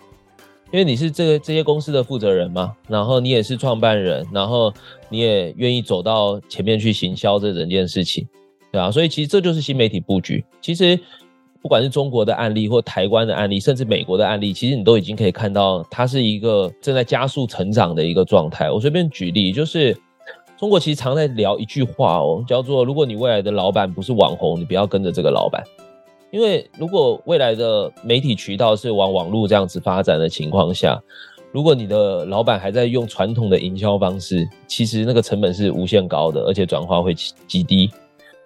因为你是这个这些公司的负责人嘛，然后你也是创办人，然后你也愿意走到前面去行销这整件事情，对啊，所以其实这就是新媒体布局。其实不管是中国的案例，或台湾的案例，甚至美国的案例，其实你都已经可以看到，它是一个正在加速成长的一个状态。我随便举例，就是中国其实常在聊一句话哦，叫做“如果你未来的老板不是网红，你不要跟着这个老板”。因为如果未来的媒体渠道是往网络这样子发展的情况下，如果你的老板还在用传统的营销方式，其实那个成本是无限高的，而且转化会极低，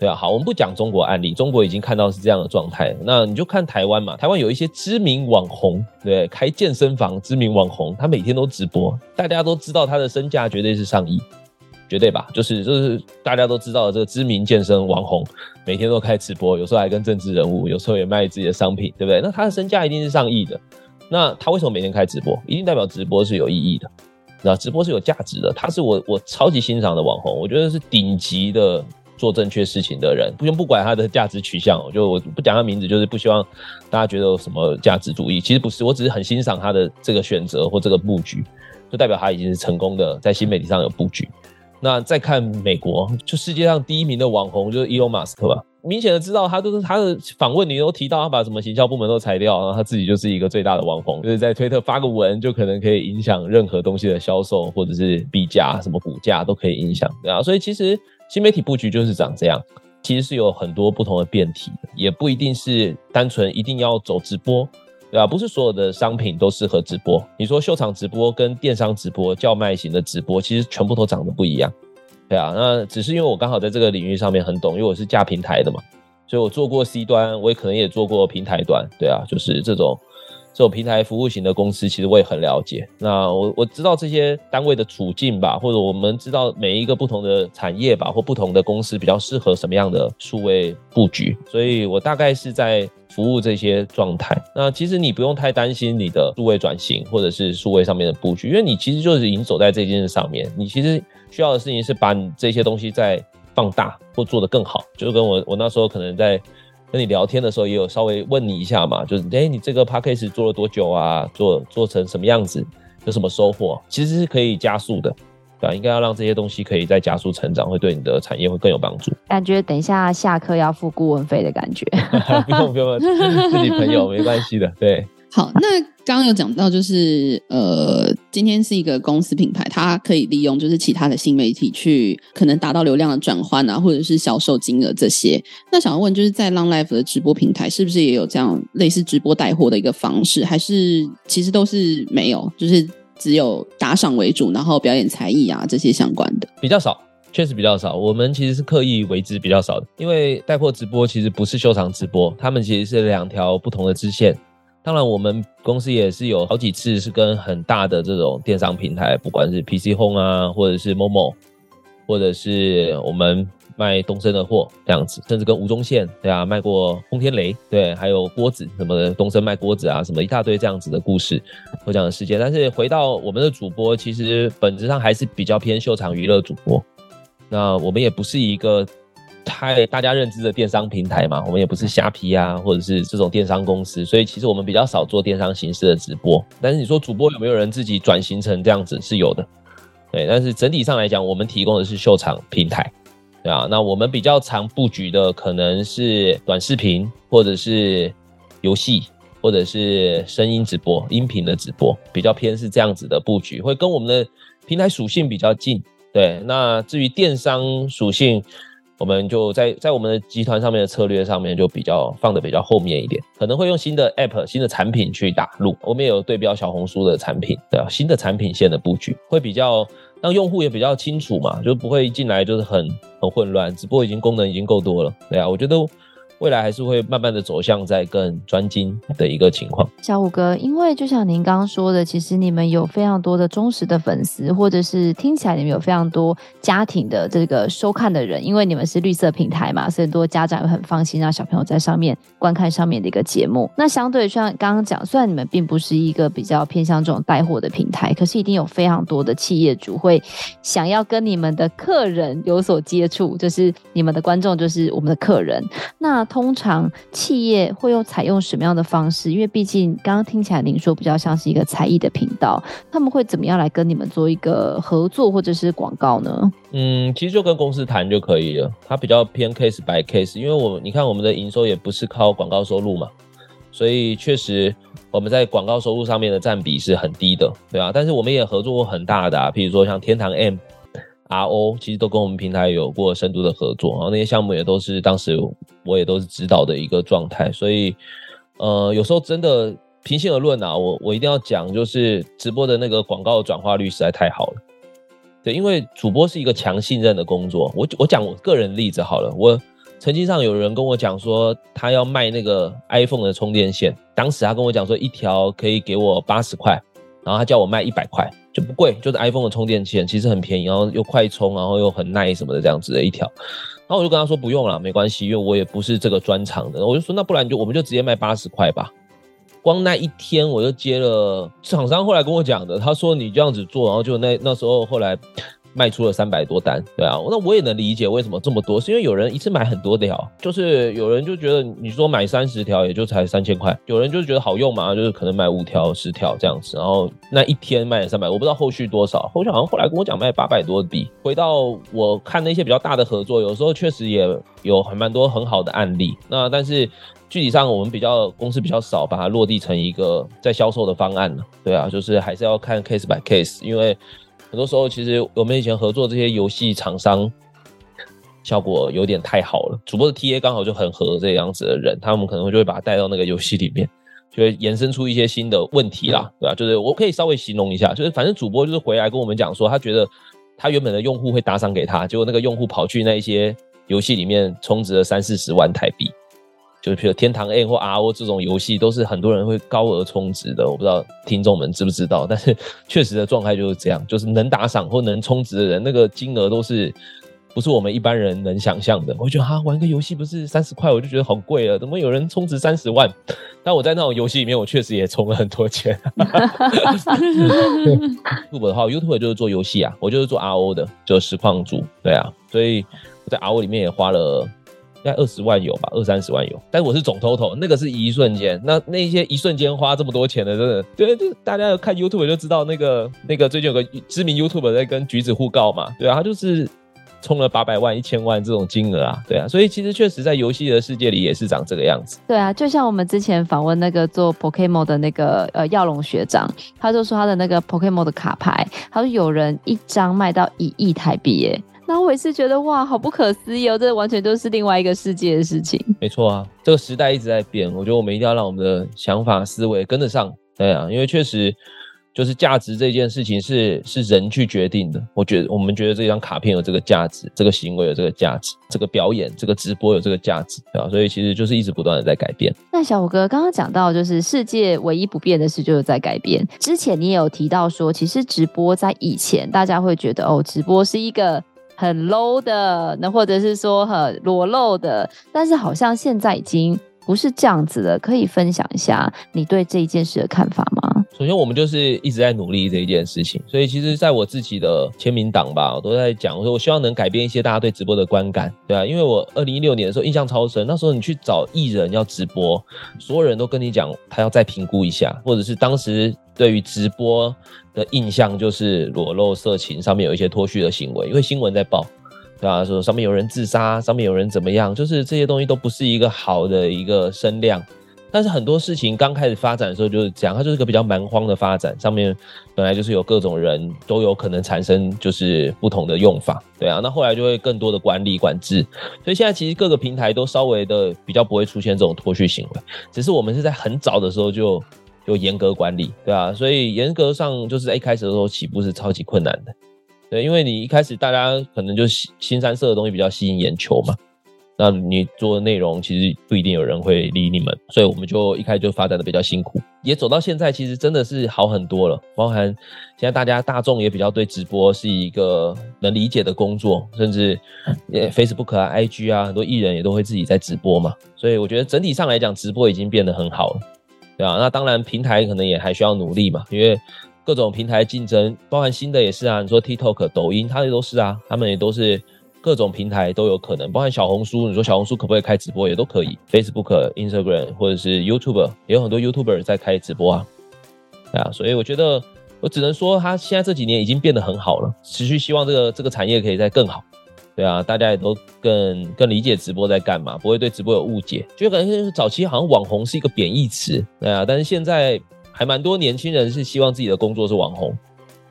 对啊，好，我们不讲中国案例，中国已经看到是这样的状态，那你就看台湾嘛，台湾有一些知名网红，对，开健身房知名网红，他每天都直播，大家都知道他的身价绝对是上亿。绝对吧，就是就是大家都知道的这个知名健身网红，每天都开直播，有时候还跟政治人物，有时候也卖自己的商品，对不对？那他的身价一定是上亿的。那他为什么每天开直播？一定代表直播是有意义的，那直播是有价值的。他是我我超级欣赏的网红，我觉得是顶级的做正确事情的人。不用不管他的价值取向，我就我不讲他名字，就是不希望大家觉得有什么价值主义。其实不是，我只是很欣赏他的这个选择或这个布局，就代表他已经是成功的在新媒体上有布局。那再看美国，就世界上第一名的网红就是伊隆马斯克吧，明显的知道他都是他的访问你都提到他把什么行销部门都裁掉，然后他自己就是一个最大的网红，就是在推特发个文就可能可以影响任何东西的销售或者是币价，什么股价都可以影响，对啊，所以其实新媒体布局就是长这样，其实是有很多不同的变体，也不一定是单纯一定要走直播。对啊，不是所有的商品都适合直播。你说秀场直播跟电商直播、叫卖型的直播，其实全部都长得不一样。对啊，那只是因为我刚好在这个领域上面很懂，因为我是架平台的嘛，所以我做过 C 端，我也可能也做过平台端。对啊，就是这种。这种平台服务型的公司，其实我也很了解。那我我知道这些单位的处境吧，或者我们知道每一个不同的产业吧，或不同的公司比较适合什么样的数位布局。所以我大概是在服务这些状态。那其实你不用太担心你的数位转型，或者是数位上面的布局，因为你其实就是已经走在这件事上面。你其实需要的事情是把你这些东西再放大或做得更好。就跟我我那时候可能在。跟你聊天的时候，也有稍微问你一下嘛，就是哎、欸，你这个 p a c k a g e 做了多久啊？做做成什么样子？有什么收获？其实是可以加速的，对吧？应该要让这些东西可以再加速成长，会对你的产业会更有帮助。感觉等一下下课要付顾问费的感觉，(laughs) 不用不用，自己朋友没关系的。对，好，那刚刚有讲到就是呃。今天是一个公司品牌，它可以利用就是其他的新媒体去可能达到流量的转换啊，或者是销售金额这些。那想要问，就是在 Long Life 的直播平台，是不是也有这样类似直播带货的一个方式？还是其实都是没有，就是只有打赏为主，然后表演才艺啊这些相关的比较少，确实比较少。我们其实是刻意为之比较少的，因为带货直播其实不是秀场直播，他们其实是两条不同的支线。当然，我们公司也是有好几次是跟很大的这种电商平台，不管是 PC Home 啊，或者是 Momo，或者是我们卖东升的货这样子，甚至跟吴宗宪对啊卖过轰天雷，对，还有锅子什么的，东升卖锅子啊，什么一大堆这样子的故事和这样的事件。但是回到我们的主播，其实本质上还是比较偏秀场娱乐主播。那我们也不是一个。太大家认知的电商平台嘛，我们也不是虾皮啊，或者是这种电商公司，所以其实我们比较少做电商形式的直播。但是你说主播有没有人自己转型成这样子是有的，对。但是整体上来讲，我们提供的是秀场平台，对啊。那我们比较常布局的可能是短视频，或者是游戏，或者是声音直播、音频的直播，比较偏是这样子的布局，会跟我们的平台属性比较近。对，那至于电商属性。我们就在在我们的集团上面的策略上面就比较放的比较后面一点，可能会用新的 App、新的产品去打入。我们也有对标小红书的产品，对啊，新的产品线的布局会比较让用户也比较清楚嘛，就不会一进来就是很很混乱。只不过已经功能已经够多了，对啊，我觉得。未来还是会慢慢的走向在更专精的一个情况。小虎哥，因为就像您刚刚说的，其实你们有非常多的忠实的粉丝，或者是听起来你们有非常多家庭的这个收看的人，因为你们是绿色平台嘛，所以很多家长也很放心让小朋友在上面观看上面的一个节目。那相对像刚刚讲，虽然你们并不是一个比较偏向这种带货的平台，可是一定有非常多的企业主会想要跟你们的客人有所接触，就是你们的观众就是我们的客人。那通常企业会用采用什么样的方式？因为毕竟刚刚听起来您说比较像是一个才艺的频道，他们会怎么样来跟你们做一个合作或者是广告呢？嗯，其实就跟公司谈就可以了。它比较偏 case by case，因为我你看我们的营收也不是靠广告收入嘛，所以确实我们在广告收入上面的占比是很低的，对啊。但是我们也合作过很大的啊，比如说像天堂 M。RO 其实都跟我们平台有过深度的合作，然后那些项目也都是当时我也都是指导的一个状态，所以呃有时候真的平心而论啊，我我一定要讲，就是直播的那个广告转化率实在太好了，对，因为主播是一个强信任的工作。我我讲我个人例子好了，我曾经上有人跟我讲说他要卖那个 iPhone 的充电线，当时他跟我讲说一条可以给我八十块，然后他叫我卖一百块。就不贵，就是 iPhone 的充电线，其实很便宜，然后又快充，然后又很耐什么的这样子的一条。然后我就跟他说不用了，没关系，因为我也不是这个专场的。我就说那不然就我们就直接卖八十块吧。光那一天我就接了厂商后来跟我讲的，他说你这样子做，然后就那那时候后来。卖出了三百多单，对啊，那我也能理解为什么这么多，是因为有人一次买很多条，就是有人就觉得你说买三十条也就才三千块，有人就觉得好用嘛，就是可能买五条、十条这样子，然后那一天卖了三百，我不知道后续多少，后续好像后来跟我讲卖八百多笔。回到我看那些比较大的合作，有时候确实也有很蛮多很好的案例，那但是具体上我们比较公司比较少把它落地成一个在销售的方案了，对啊，就是还是要看 case by case，因为。很多时候，其实我们以前合作这些游戏厂商，效果有点太好了。主播的 TA 刚好就很合这样子的人，他们可能就会把他带到那个游戏里面，就会延伸出一些新的问题啦，对吧？就是我可以稍微形容一下，就是反正主播就是回来跟我们讲说，他觉得他原本的用户会打赏给他，结果那个用户跑去那一些游戏里面充值了三四十万台币。就是比如天堂 M 或 RO 这种游戏，都是很多人会高额充值的。我不知道听众们知不知道，但是 (laughs) 确实的状态就是这样，就是能打赏或能充值的人，那个金额都是不是我们一般人能想象的。我觉得啊，玩个游戏不是三十块，我就觉得好贵了，怎么有人充值三十万？但我在那种游戏里面，我确实也充了很多钱。(laughs) YouTube 的话，YouTube 就是做游戏啊，我就是做 RO 的，就实况组，对啊，所以我在 RO 里面也花了。大概二十万有吧，二三十万有，但是我是总 total，那个是一瞬间。那那些一瞬间花这么多钱的，真的，对，就大家有看 YouTube 就知道，那个那个最近有个知名 YouTube 在跟橘子互告嘛，对啊，他就是充了八百万、一千万这种金额啊，对啊，所以其实确实在游戏的世界里也是长这个样子。对啊，就像我们之前访问那个做 Pokemon 的那个呃耀龙学长，他就说他的那个 Pokemon 的卡牌，他说有人一张卖到一亿台币耶。那我也是觉得哇，好不可思议哦，这完全都是另外一个世界的事情。没错啊，这个时代一直在变，我觉得我们一定要让我们的想法思维跟得上。对啊，因为确实就是价值这件事情是是人去决定的。我觉得我们觉得这张卡片有这个价值，这个行为有这个价值，这个表演、这个直播有这个价值，对吧？所以其实就是一直不断的在改变。那小虎哥刚刚讲到，就是世界唯一不变的事就是在改变。之前你也有提到说，其实直播在以前大家会觉得哦，直播是一个。很 low 的，那或者是说很裸露的，但是好像现在已经不是这样子的。可以分享一下你对这一件事的看法吗？首先，我们就是一直在努力这一件事情，所以其实在我自己的签名档吧，我都在讲，我说我希望能改变一些大家对直播的观感，对啊，因为我二零一六年的时候印象超深，那时候你去找艺人要直播，所有人都跟你讲他要再评估一下，或者是当时对于直播。的印象就是裸露色情，上面有一些脱序的行为，因为新闻在报，对吧？说上面有人自杀，上面有人怎么样，就是这些东西都不是一个好的一个声量。但是很多事情刚开始发展的时候就是这样，它就是个比较蛮荒的发展，上面本来就是有各种人都有可能产生就是不同的用法，对啊。那后来就会更多的管理管制，所以现在其实各个平台都稍微的比较不会出现这种脱序行为，只是我们是在很早的时候就。就严格管理，对啊，所以严格上就是在一开始的时候起步是超级困难的，对，因为你一开始大家可能就新新三色的东西比较吸引眼球嘛，那你做的内容其实不一定有人会理你们，所以我们就一开始就发展的比较辛苦，也走到现在其实真的是好很多了，包含现在大家大众也比较对直播是一个能理解的工作，甚至 Facebook 啊、IG 啊，很多艺人也都会自己在直播嘛，所以我觉得整体上来讲，直播已经变得很好了。对啊，那当然平台可能也还需要努力嘛，因为各种平台竞争，包含新的也是啊。你说 TikTok、抖音，它也都是啊，他们也都是各种平台都有可能，包含小红书，你说小红书可不可以开直播，也都可以。Facebook、Instagram 或者是 YouTube，也有很多 YouTuber 在开直播啊。啊，所以我觉得我只能说，它现在这几年已经变得很好了，持续希望这个这个产业可以再更好。对啊，大家也都更更理解直播在干嘛，不会对直播有误解。就感觉早期好像网红是一个贬义词，对啊，但是现在还蛮多年轻人是希望自己的工作是网红，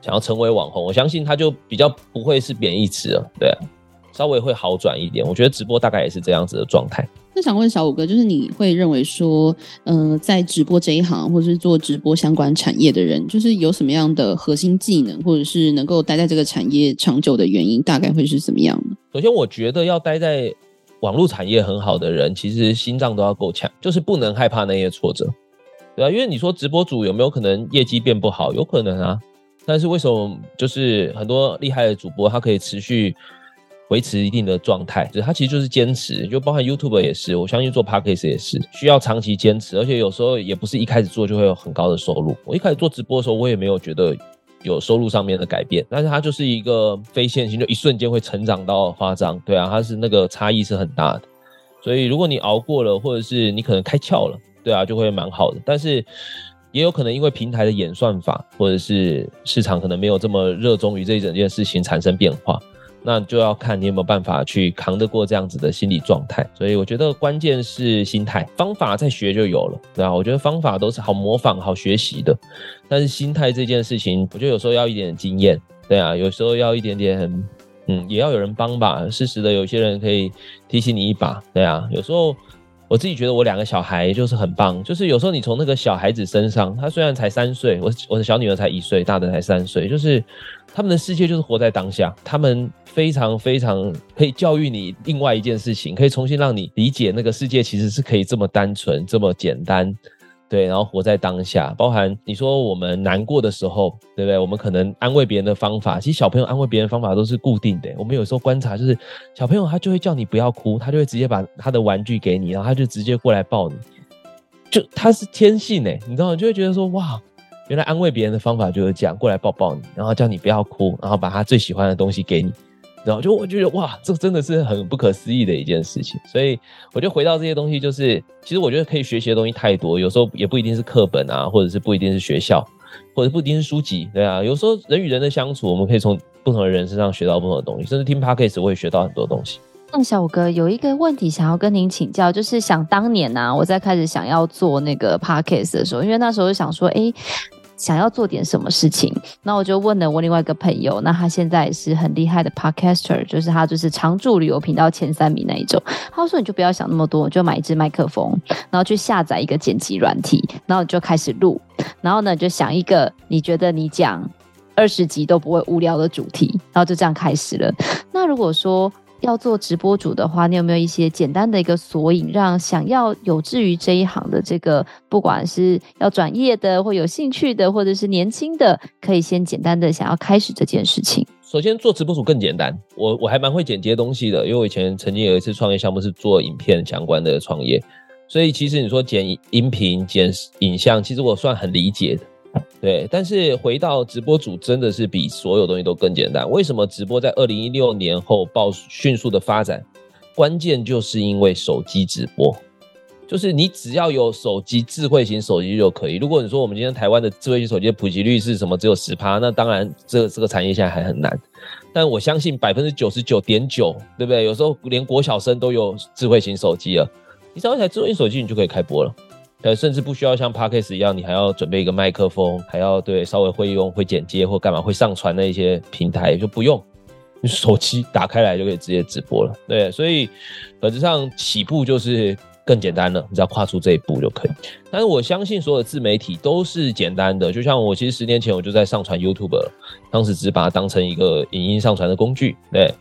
想要成为网红。我相信他就比较不会是贬义词了，对啊，稍微会好转一点。我觉得直播大概也是这样子的状态。那想问小五哥，就是你会认为说，呃，在直播这一行，或者是做直播相关产业的人，就是有什么样的核心技能，或者是能够待在这个产业长久的原因，大概会是怎么样呢？首先，我觉得要待在网络产业很好的人，其实心脏都要够强，就是不能害怕那些挫折，对啊，因为你说直播主有没有可能业绩变不好？有可能啊，但是为什么就是很多厉害的主播，他可以持续？维持一定的状态，就是它其实就是坚持，就包含 YouTube 也是，我相信做 Podcast 也是需要长期坚持，而且有时候也不是一开始做就会有很高的收入。我一开始做直播的时候，我也没有觉得有收入上面的改变，但是它就是一个非线性，就一瞬间会成长到夸张，对啊，它是那个差异是很大的。所以如果你熬过了，或者是你可能开窍了，对啊，就会蛮好的。但是也有可能因为平台的演算法，或者是市场可能没有这么热衷于这一整件事情产生变化。那就要看你有没有办法去扛得过这样子的心理状态，所以我觉得关键是心态，方法再学就有了，对吧？我觉得方法都是好模仿、好学习的，但是心态这件事情，我觉得有时候要一点点经验，对啊，有时候要一点点，嗯，也要有人帮吧，适时的有些人可以提醒你一把，对啊，有时候我自己觉得我两个小孩就是很棒，就是有时候你从那个小孩子身上，他虽然才三岁，我我的小女儿才一岁，大的才三岁，就是。他们的世界就是活在当下，他们非常非常可以教育你另外一件事情，可以重新让你理解那个世界其实是可以这么单纯、这么简单，对，然后活在当下。包含你说我们难过的时候，对不对？我们可能安慰别人的方法，其实小朋友安慰别人的方法都是固定的。我们有时候观察，就是小朋友他就会叫你不要哭，他就会直接把他的玩具给你，然后他就直接过来抱你，就他是天性诶，你知道吗？就会觉得说哇。原来安慰别人的方法就是这样，过来抱抱你，然后叫你不要哭，然后把他最喜欢的东西给你，然后就我觉得哇，这真的是很不可思议的一件事情。所以我就回到这些东西，就是其实我觉得可以学习的东西太多，有时候也不一定是课本啊，或者是不一定是学校，或者不一定是书籍，对啊，有时候人与人的相处，我们可以从不同的人身上学到不同的东西，甚至听 Podcast 我也学到很多东西。那小五哥有一个问题想要跟您请教，就是想当年呢、啊，我在开始想要做那个 Podcast 的时候，因为那时候就想说，哎。想要做点什么事情，那我就问了我另外一个朋友，那他现在也是很厉害的 podcaster，就是他就是常驻旅游频道前三名那一种。他说：“你就不要想那么多，就买一支麦克风，然后去下载一个剪辑软体，然后你就开始录，然后呢就想一个你觉得你讲二十集都不会无聊的主题，然后就这样开始了。那如果说……要做直播主的话，你有没有一些简单的一个索引，让想要有志于这一行的这个，不管是要转业的，或有兴趣的，或者是年轻的，可以先简单的想要开始这件事情？首先，做直播主更简单。我我还蛮会剪接东西的，因为我以前曾经有一次创业项目是做影片相关的创业，所以其实你说剪音频、剪影像，其实我算很理解的。(laughs) 对，但是回到直播组真的是比所有东西都更简单。为什么直播在二零一六年后爆迅速的发展？关键就是因为手机直播，就是你只要有手机，智慧型手机就可以。如果你说我们今天台湾的智慧型手机的普及率是什么？只有十趴，那当然这这个产业现在还很难。但我相信百分之九十九点九，对不对？有时候连国小生都有智慧型手机了，你只要一台智慧型手机，你就可以开播了。呃，甚至不需要像 Podcast 一样，你还要准备一个麦克风，还要对稍微会用、会剪接或干嘛、会上传的一些平台就不用，你手机打开来就可以直接直播了。对，所以本质上起步就是更简单了，你只要跨出这一步就可以。但是我相信所有自媒体都是简单的，就像我其实十年前我就在上传 YouTube 了，当时只是把它当成一个影音上传的工具。对，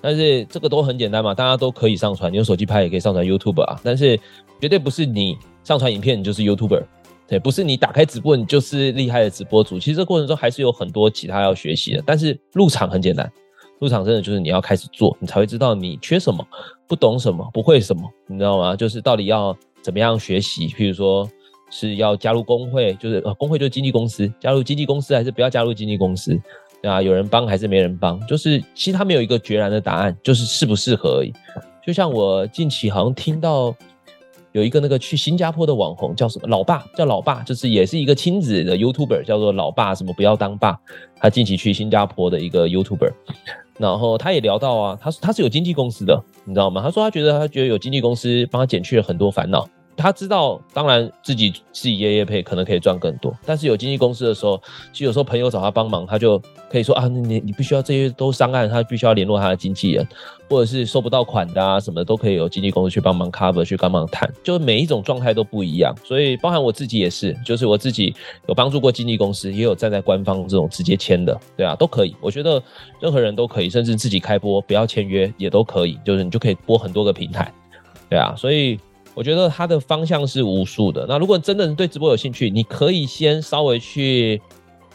但是这个都很简单嘛，大家都可以上传，你用手机拍也可以上传 YouTube 啊，但是绝对不是你。上传影片，你就是 YouTuber，对，不是你打开直播，你就是厉害的直播主。其实这过程中还是有很多其他要学习的。但是入场很简单，入场真的就是你要开始做，你才会知道你缺什么，不懂什么，不会什么，你知道吗？就是到底要怎么样学习？譬如说是要加入工会，就是呃，工会就是经纪公司，加入经纪公司还是不要加入经纪公司，对吧？有人帮还是没人帮？就是其实他没有一个决然的答案，就是适不适合而已。就像我近期好像听到。有一个那个去新加坡的网红叫什么？老爸叫老爸，就是也是一个亲子的 YouTuber，叫做老爸什么不要当爸。他近期去新加坡的一个 YouTuber，然后他也聊到啊，他他是有经纪公司的，你知道吗？他说他觉得他觉得有经纪公司帮他减去了很多烦恼。他知道，当然自己自己业业配可能可以赚更多，但是有经纪公司的时候，其实有时候朋友找他帮忙，他就可以说啊，你你必须要这些都上岸，他必须要联络他的经纪人，或者是收不到款的啊什么的，都可以有经纪公司去帮忙 cover，去帮忙谈，就是每一种状态都不一样。所以包含我自己也是，就是我自己有帮助过经纪公司，也有站在官方这种直接签的，对啊，都可以。我觉得任何人都可以，甚至自己开播不要签约也都可以，就是你就可以播很多个平台，对啊，所以。我觉得它的方向是无数的。那如果真的对直播有兴趣，你可以先稍微去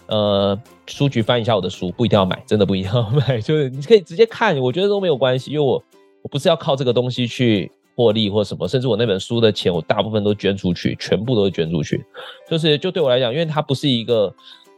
呃书局翻一下我的书，不一定要买，真的不一定要买，(laughs) 就是你可以直接看，我觉得都没有关系，因为我我不是要靠这个东西去获利或什么，甚至我那本书的钱我大部分都捐出去，全部都捐出去，就是就对我来讲，因为它不是一个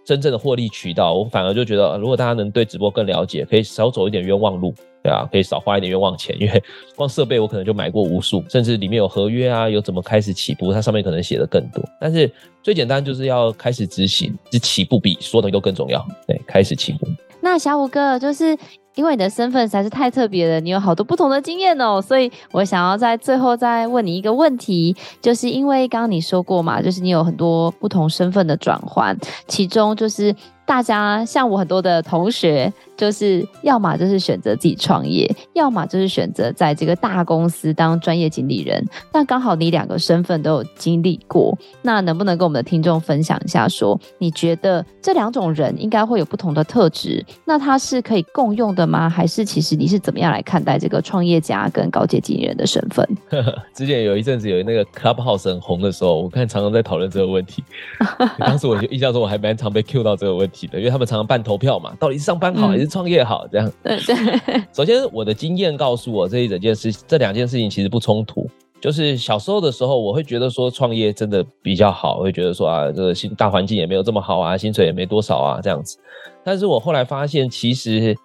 真正的获利渠道，我反而就觉得，如果大家能对直播更了解，可以少走一点冤枉路。对啊，可以少花一点冤枉钱，(laughs) 因为光设备我可能就买过无数，甚至里面有合约啊，有怎么开始起步，它上面可能写的更多。但是最简单就是要开始执行，这起步比所有东西都更重要。对，开始起步。那小五哥就是。因为你的身份实在是太特别了，你有好多不同的经验哦，所以我想要在最后再问你一个问题，就是因为刚刚你说过嘛，就是你有很多不同身份的转换，其中就是。大家像我很多的同学，就是要么就是选择自己创业，要么就是选择在这个大公司当专业经理人。那刚好你两个身份都有经历过，那能不能跟我们的听众分享一下说，说你觉得这两种人应该会有不同的特质？那他是可以共用的吗？还是其实你是怎么样来看待这个创业家跟高阶经理人的身份？(laughs) 之前有一阵子有那个 Clubhouse 很红的时候，我看常常在讨论这个问题。(laughs) 当时我就印象中我还蛮常被 Q 到这个问题的。因为他们常常办投票嘛，到底是上班好还是创业好？这样。对对。(laughs) (laughs) 首先，我的经验告诉我，这一整件事，这两件事情其实不冲突。就是小时候的时候，我会觉得说创业真的比较好，会觉得说啊，这个新大环境也没有这么好啊，薪水也没多少啊，这样子。但是我后来发现，其实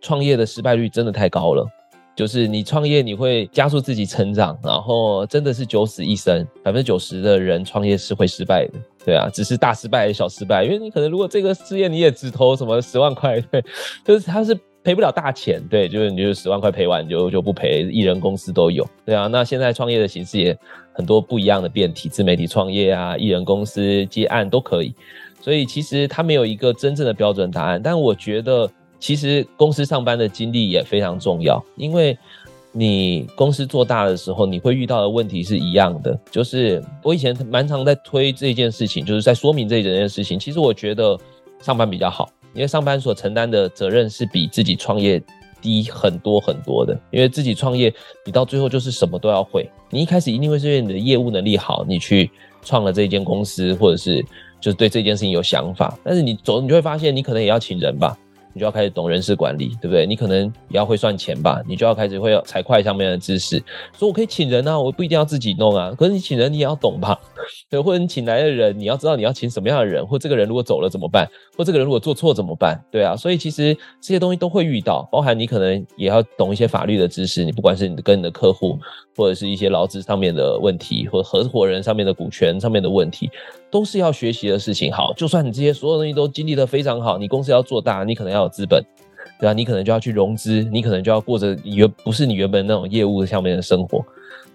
创业的失败率真的太高了。就是你创业，你会加速自己成长，然后真的是九死一生，百分之九十的人创业是会失败的。对啊，只是大失败还是小失败，因为你可能如果这个事业你也只投什么十万块，对，(laughs) 就是他是赔不了大钱，对，就是你就十万块赔完就就不赔，艺人公司都有，对啊，那现在创业的形式也很多不一样的变体，自媒体创业啊，艺人公司接案都可以，所以其实他没有一个真正的标准答案，但我觉得其实公司上班的经历也非常重要，因为。你公司做大的时候，你会遇到的问题是一样的。就是我以前蛮常在推这件事情，就是在说明这整件事情。其实我觉得上班比较好，因为上班所承担的责任是比自己创业低很多很多的。因为自己创业，你到最后就是什么都要会。你一开始一定会是因为你的业务能力好，你去创了这间公司，或者是就是对这件事情有想法。但是你走，你就会发现，你可能也要请人吧。你就要开始懂人事管理，对不对？你可能也要会算钱吧，你就要开始会有财会上面的知识。所以我可以请人啊，我不一定要自己弄啊。可是你请人，你也要懂吧？(laughs) 对，或者你请来的人，你要知道你要请什么样的人，或这个人如果走了怎么办？或这个人如果做错怎么办？对啊，所以其实这些东西都会遇到，包含你可能也要懂一些法律的知识。你不管是你跟你的客户，或者是一些劳资上面的问题，或合伙人上面的股权上面的问题，都是要学习的事情。好，就算你这些所有东西都经历得非常好，你公司要做大，你可能要有资本，对啊，你可能就要去融资，你可能就要过着原不是你原本那种业务上面的生活，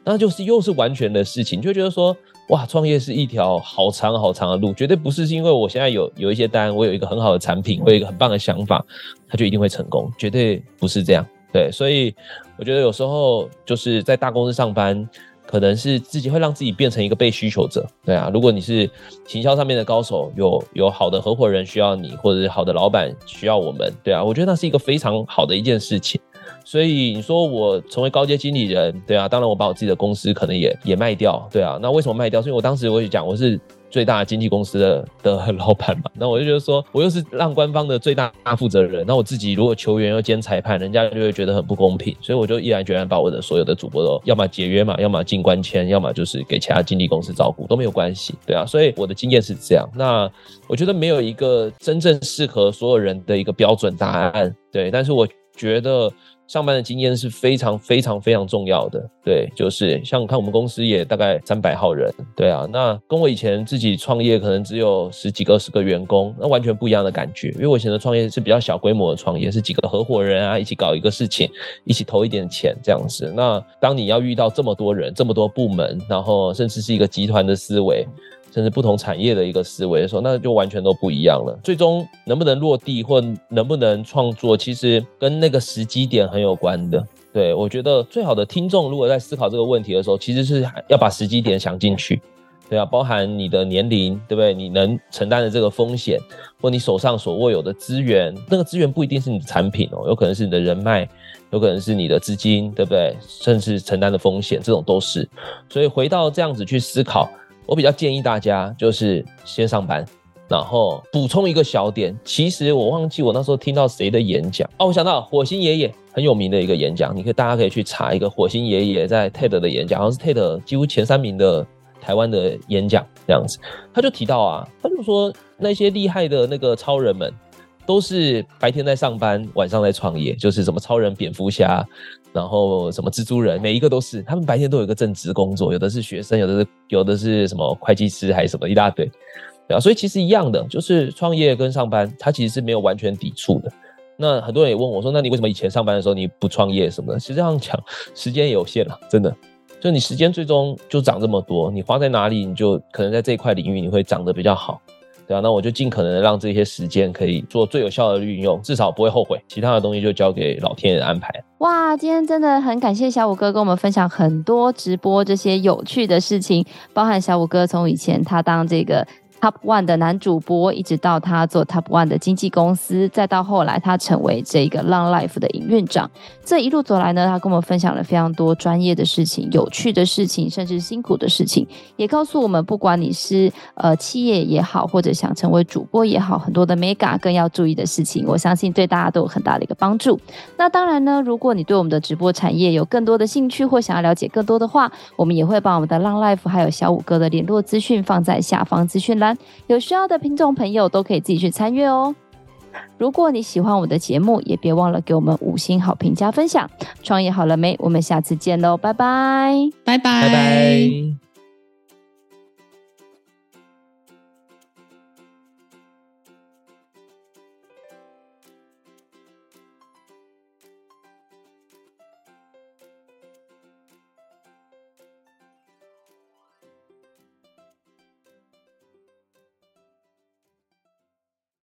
那就是又是完全的事情，就觉得说。哇，创业是一条好长好长的路，绝对不是因为我现在有有一些单，我有一个很好的产品，我有一个很棒的想法，它就一定会成功，绝对不是这样。对，所以我觉得有时候就是在大公司上班，可能是自己会让自己变成一个被需求者。对啊，如果你是行销上面的高手，有有好的合伙人需要你，或者是好的老板需要我们，对啊，我觉得那是一个非常好的一件事情。所以你说我成为高阶经理人，对啊，当然我把我自己的公司可能也也卖掉，对啊，那为什么卖掉？所以我当时我也讲我是最大的经纪公司的的老板嘛，那我就觉得说我又是让官方的最大负责人，那我自己如果球员又兼裁判，人家就会觉得很不公平，所以我就毅然决然把我的所有的主播都要么解约嘛，要么进官签，要么就是给其他经纪公司照顾都没有关系，对啊，所以我的经验是这样。那我觉得没有一个真正适合所有人的一个标准答案，对，但是我觉得。上班的经验是非常非常非常重要的，对，就是像看我们公司也大概三百号人，对啊，那跟我以前自己创业可能只有十几个二十个员工，那完全不一样的感觉。因为我以前的创业是比较小规模的创业，是几个合伙人啊一起搞一个事情，一起投一点钱这样子。那当你要遇到这么多人、这么多部门，然后甚至是一个集团的思维。甚至不同产业的一个思维的时候，那就完全都不一样了。最终能不能落地或能不能创作，其实跟那个时机点很有关的。对，我觉得最好的听众，如果在思考这个问题的时候，其实是要把时机点想进去。对啊，包含你的年龄，对不对？你能承担的这个风险，或你手上所握有的资源，那个资源不一定是你的产品哦，有可能是你的人脉，有可能是你的资金，对不对？甚至承担的风险，这种都是。所以回到这样子去思考。我比较建议大家就是先上班，然后补充一个小点。其实我忘记我那时候听到谁的演讲哦，我想到火星爷爷很有名的一个演讲，你可以大家可以去查一个火星爷爷在 TED 的演讲，好像是 TED 几乎前三名的台湾的演讲这样子。他就提到啊，他就说那些厉害的那个超人们都是白天在上班，晚上在创业，就是什么超人、蝙蝠侠。然后什么蜘蛛人，每一个都是，他们白天都有一个正职工作，有的是学生，有的是有的是什么会计师还是什么一大堆，对啊，所以其实一样的，就是创业跟上班，它其实是没有完全抵触的。那很多人也问我说，那你为什么以前上班的时候你不创业什么的？实际上讲，时间也有限了，真的，就你时间最终就长这么多，你花在哪里，你就可能在这一块领域你会长得比较好。对啊，那我就尽可能的让这些时间可以做最有效的运用，至少不会后悔。其他的东西就交给老天爷安排。哇，今天真的很感谢小五哥跟我们分享很多直播这些有趣的事情，包含小五哥从以前他当这个。Top One 的男主播，一直到他做 Top One 的经纪公司，再到后来他成为这个 Long Life 的营运长。这一路走来呢，他跟我们分享了非常多专业的事情、有趣的事情，甚至辛苦的事情，也告诉我们，不管你是呃企业也好，或者想成为主播也好，很多的 Mega 更要注意的事情，我相信对大家都有很大的一个帮助。那当然呢，如果你对我们的直播产业有更多的兴趣，或想要了解更多的话，我们也会把我们的 Long Life 还有小五哥的联络资讯放在下方资讯栏。有需要的听众朋友都可以自己去参阅哦。如果你喜欢我的节目，也别忘了给我们五星好评加分享。创业好了没？我们下次见喽，拜拜，拜拜，拜拜。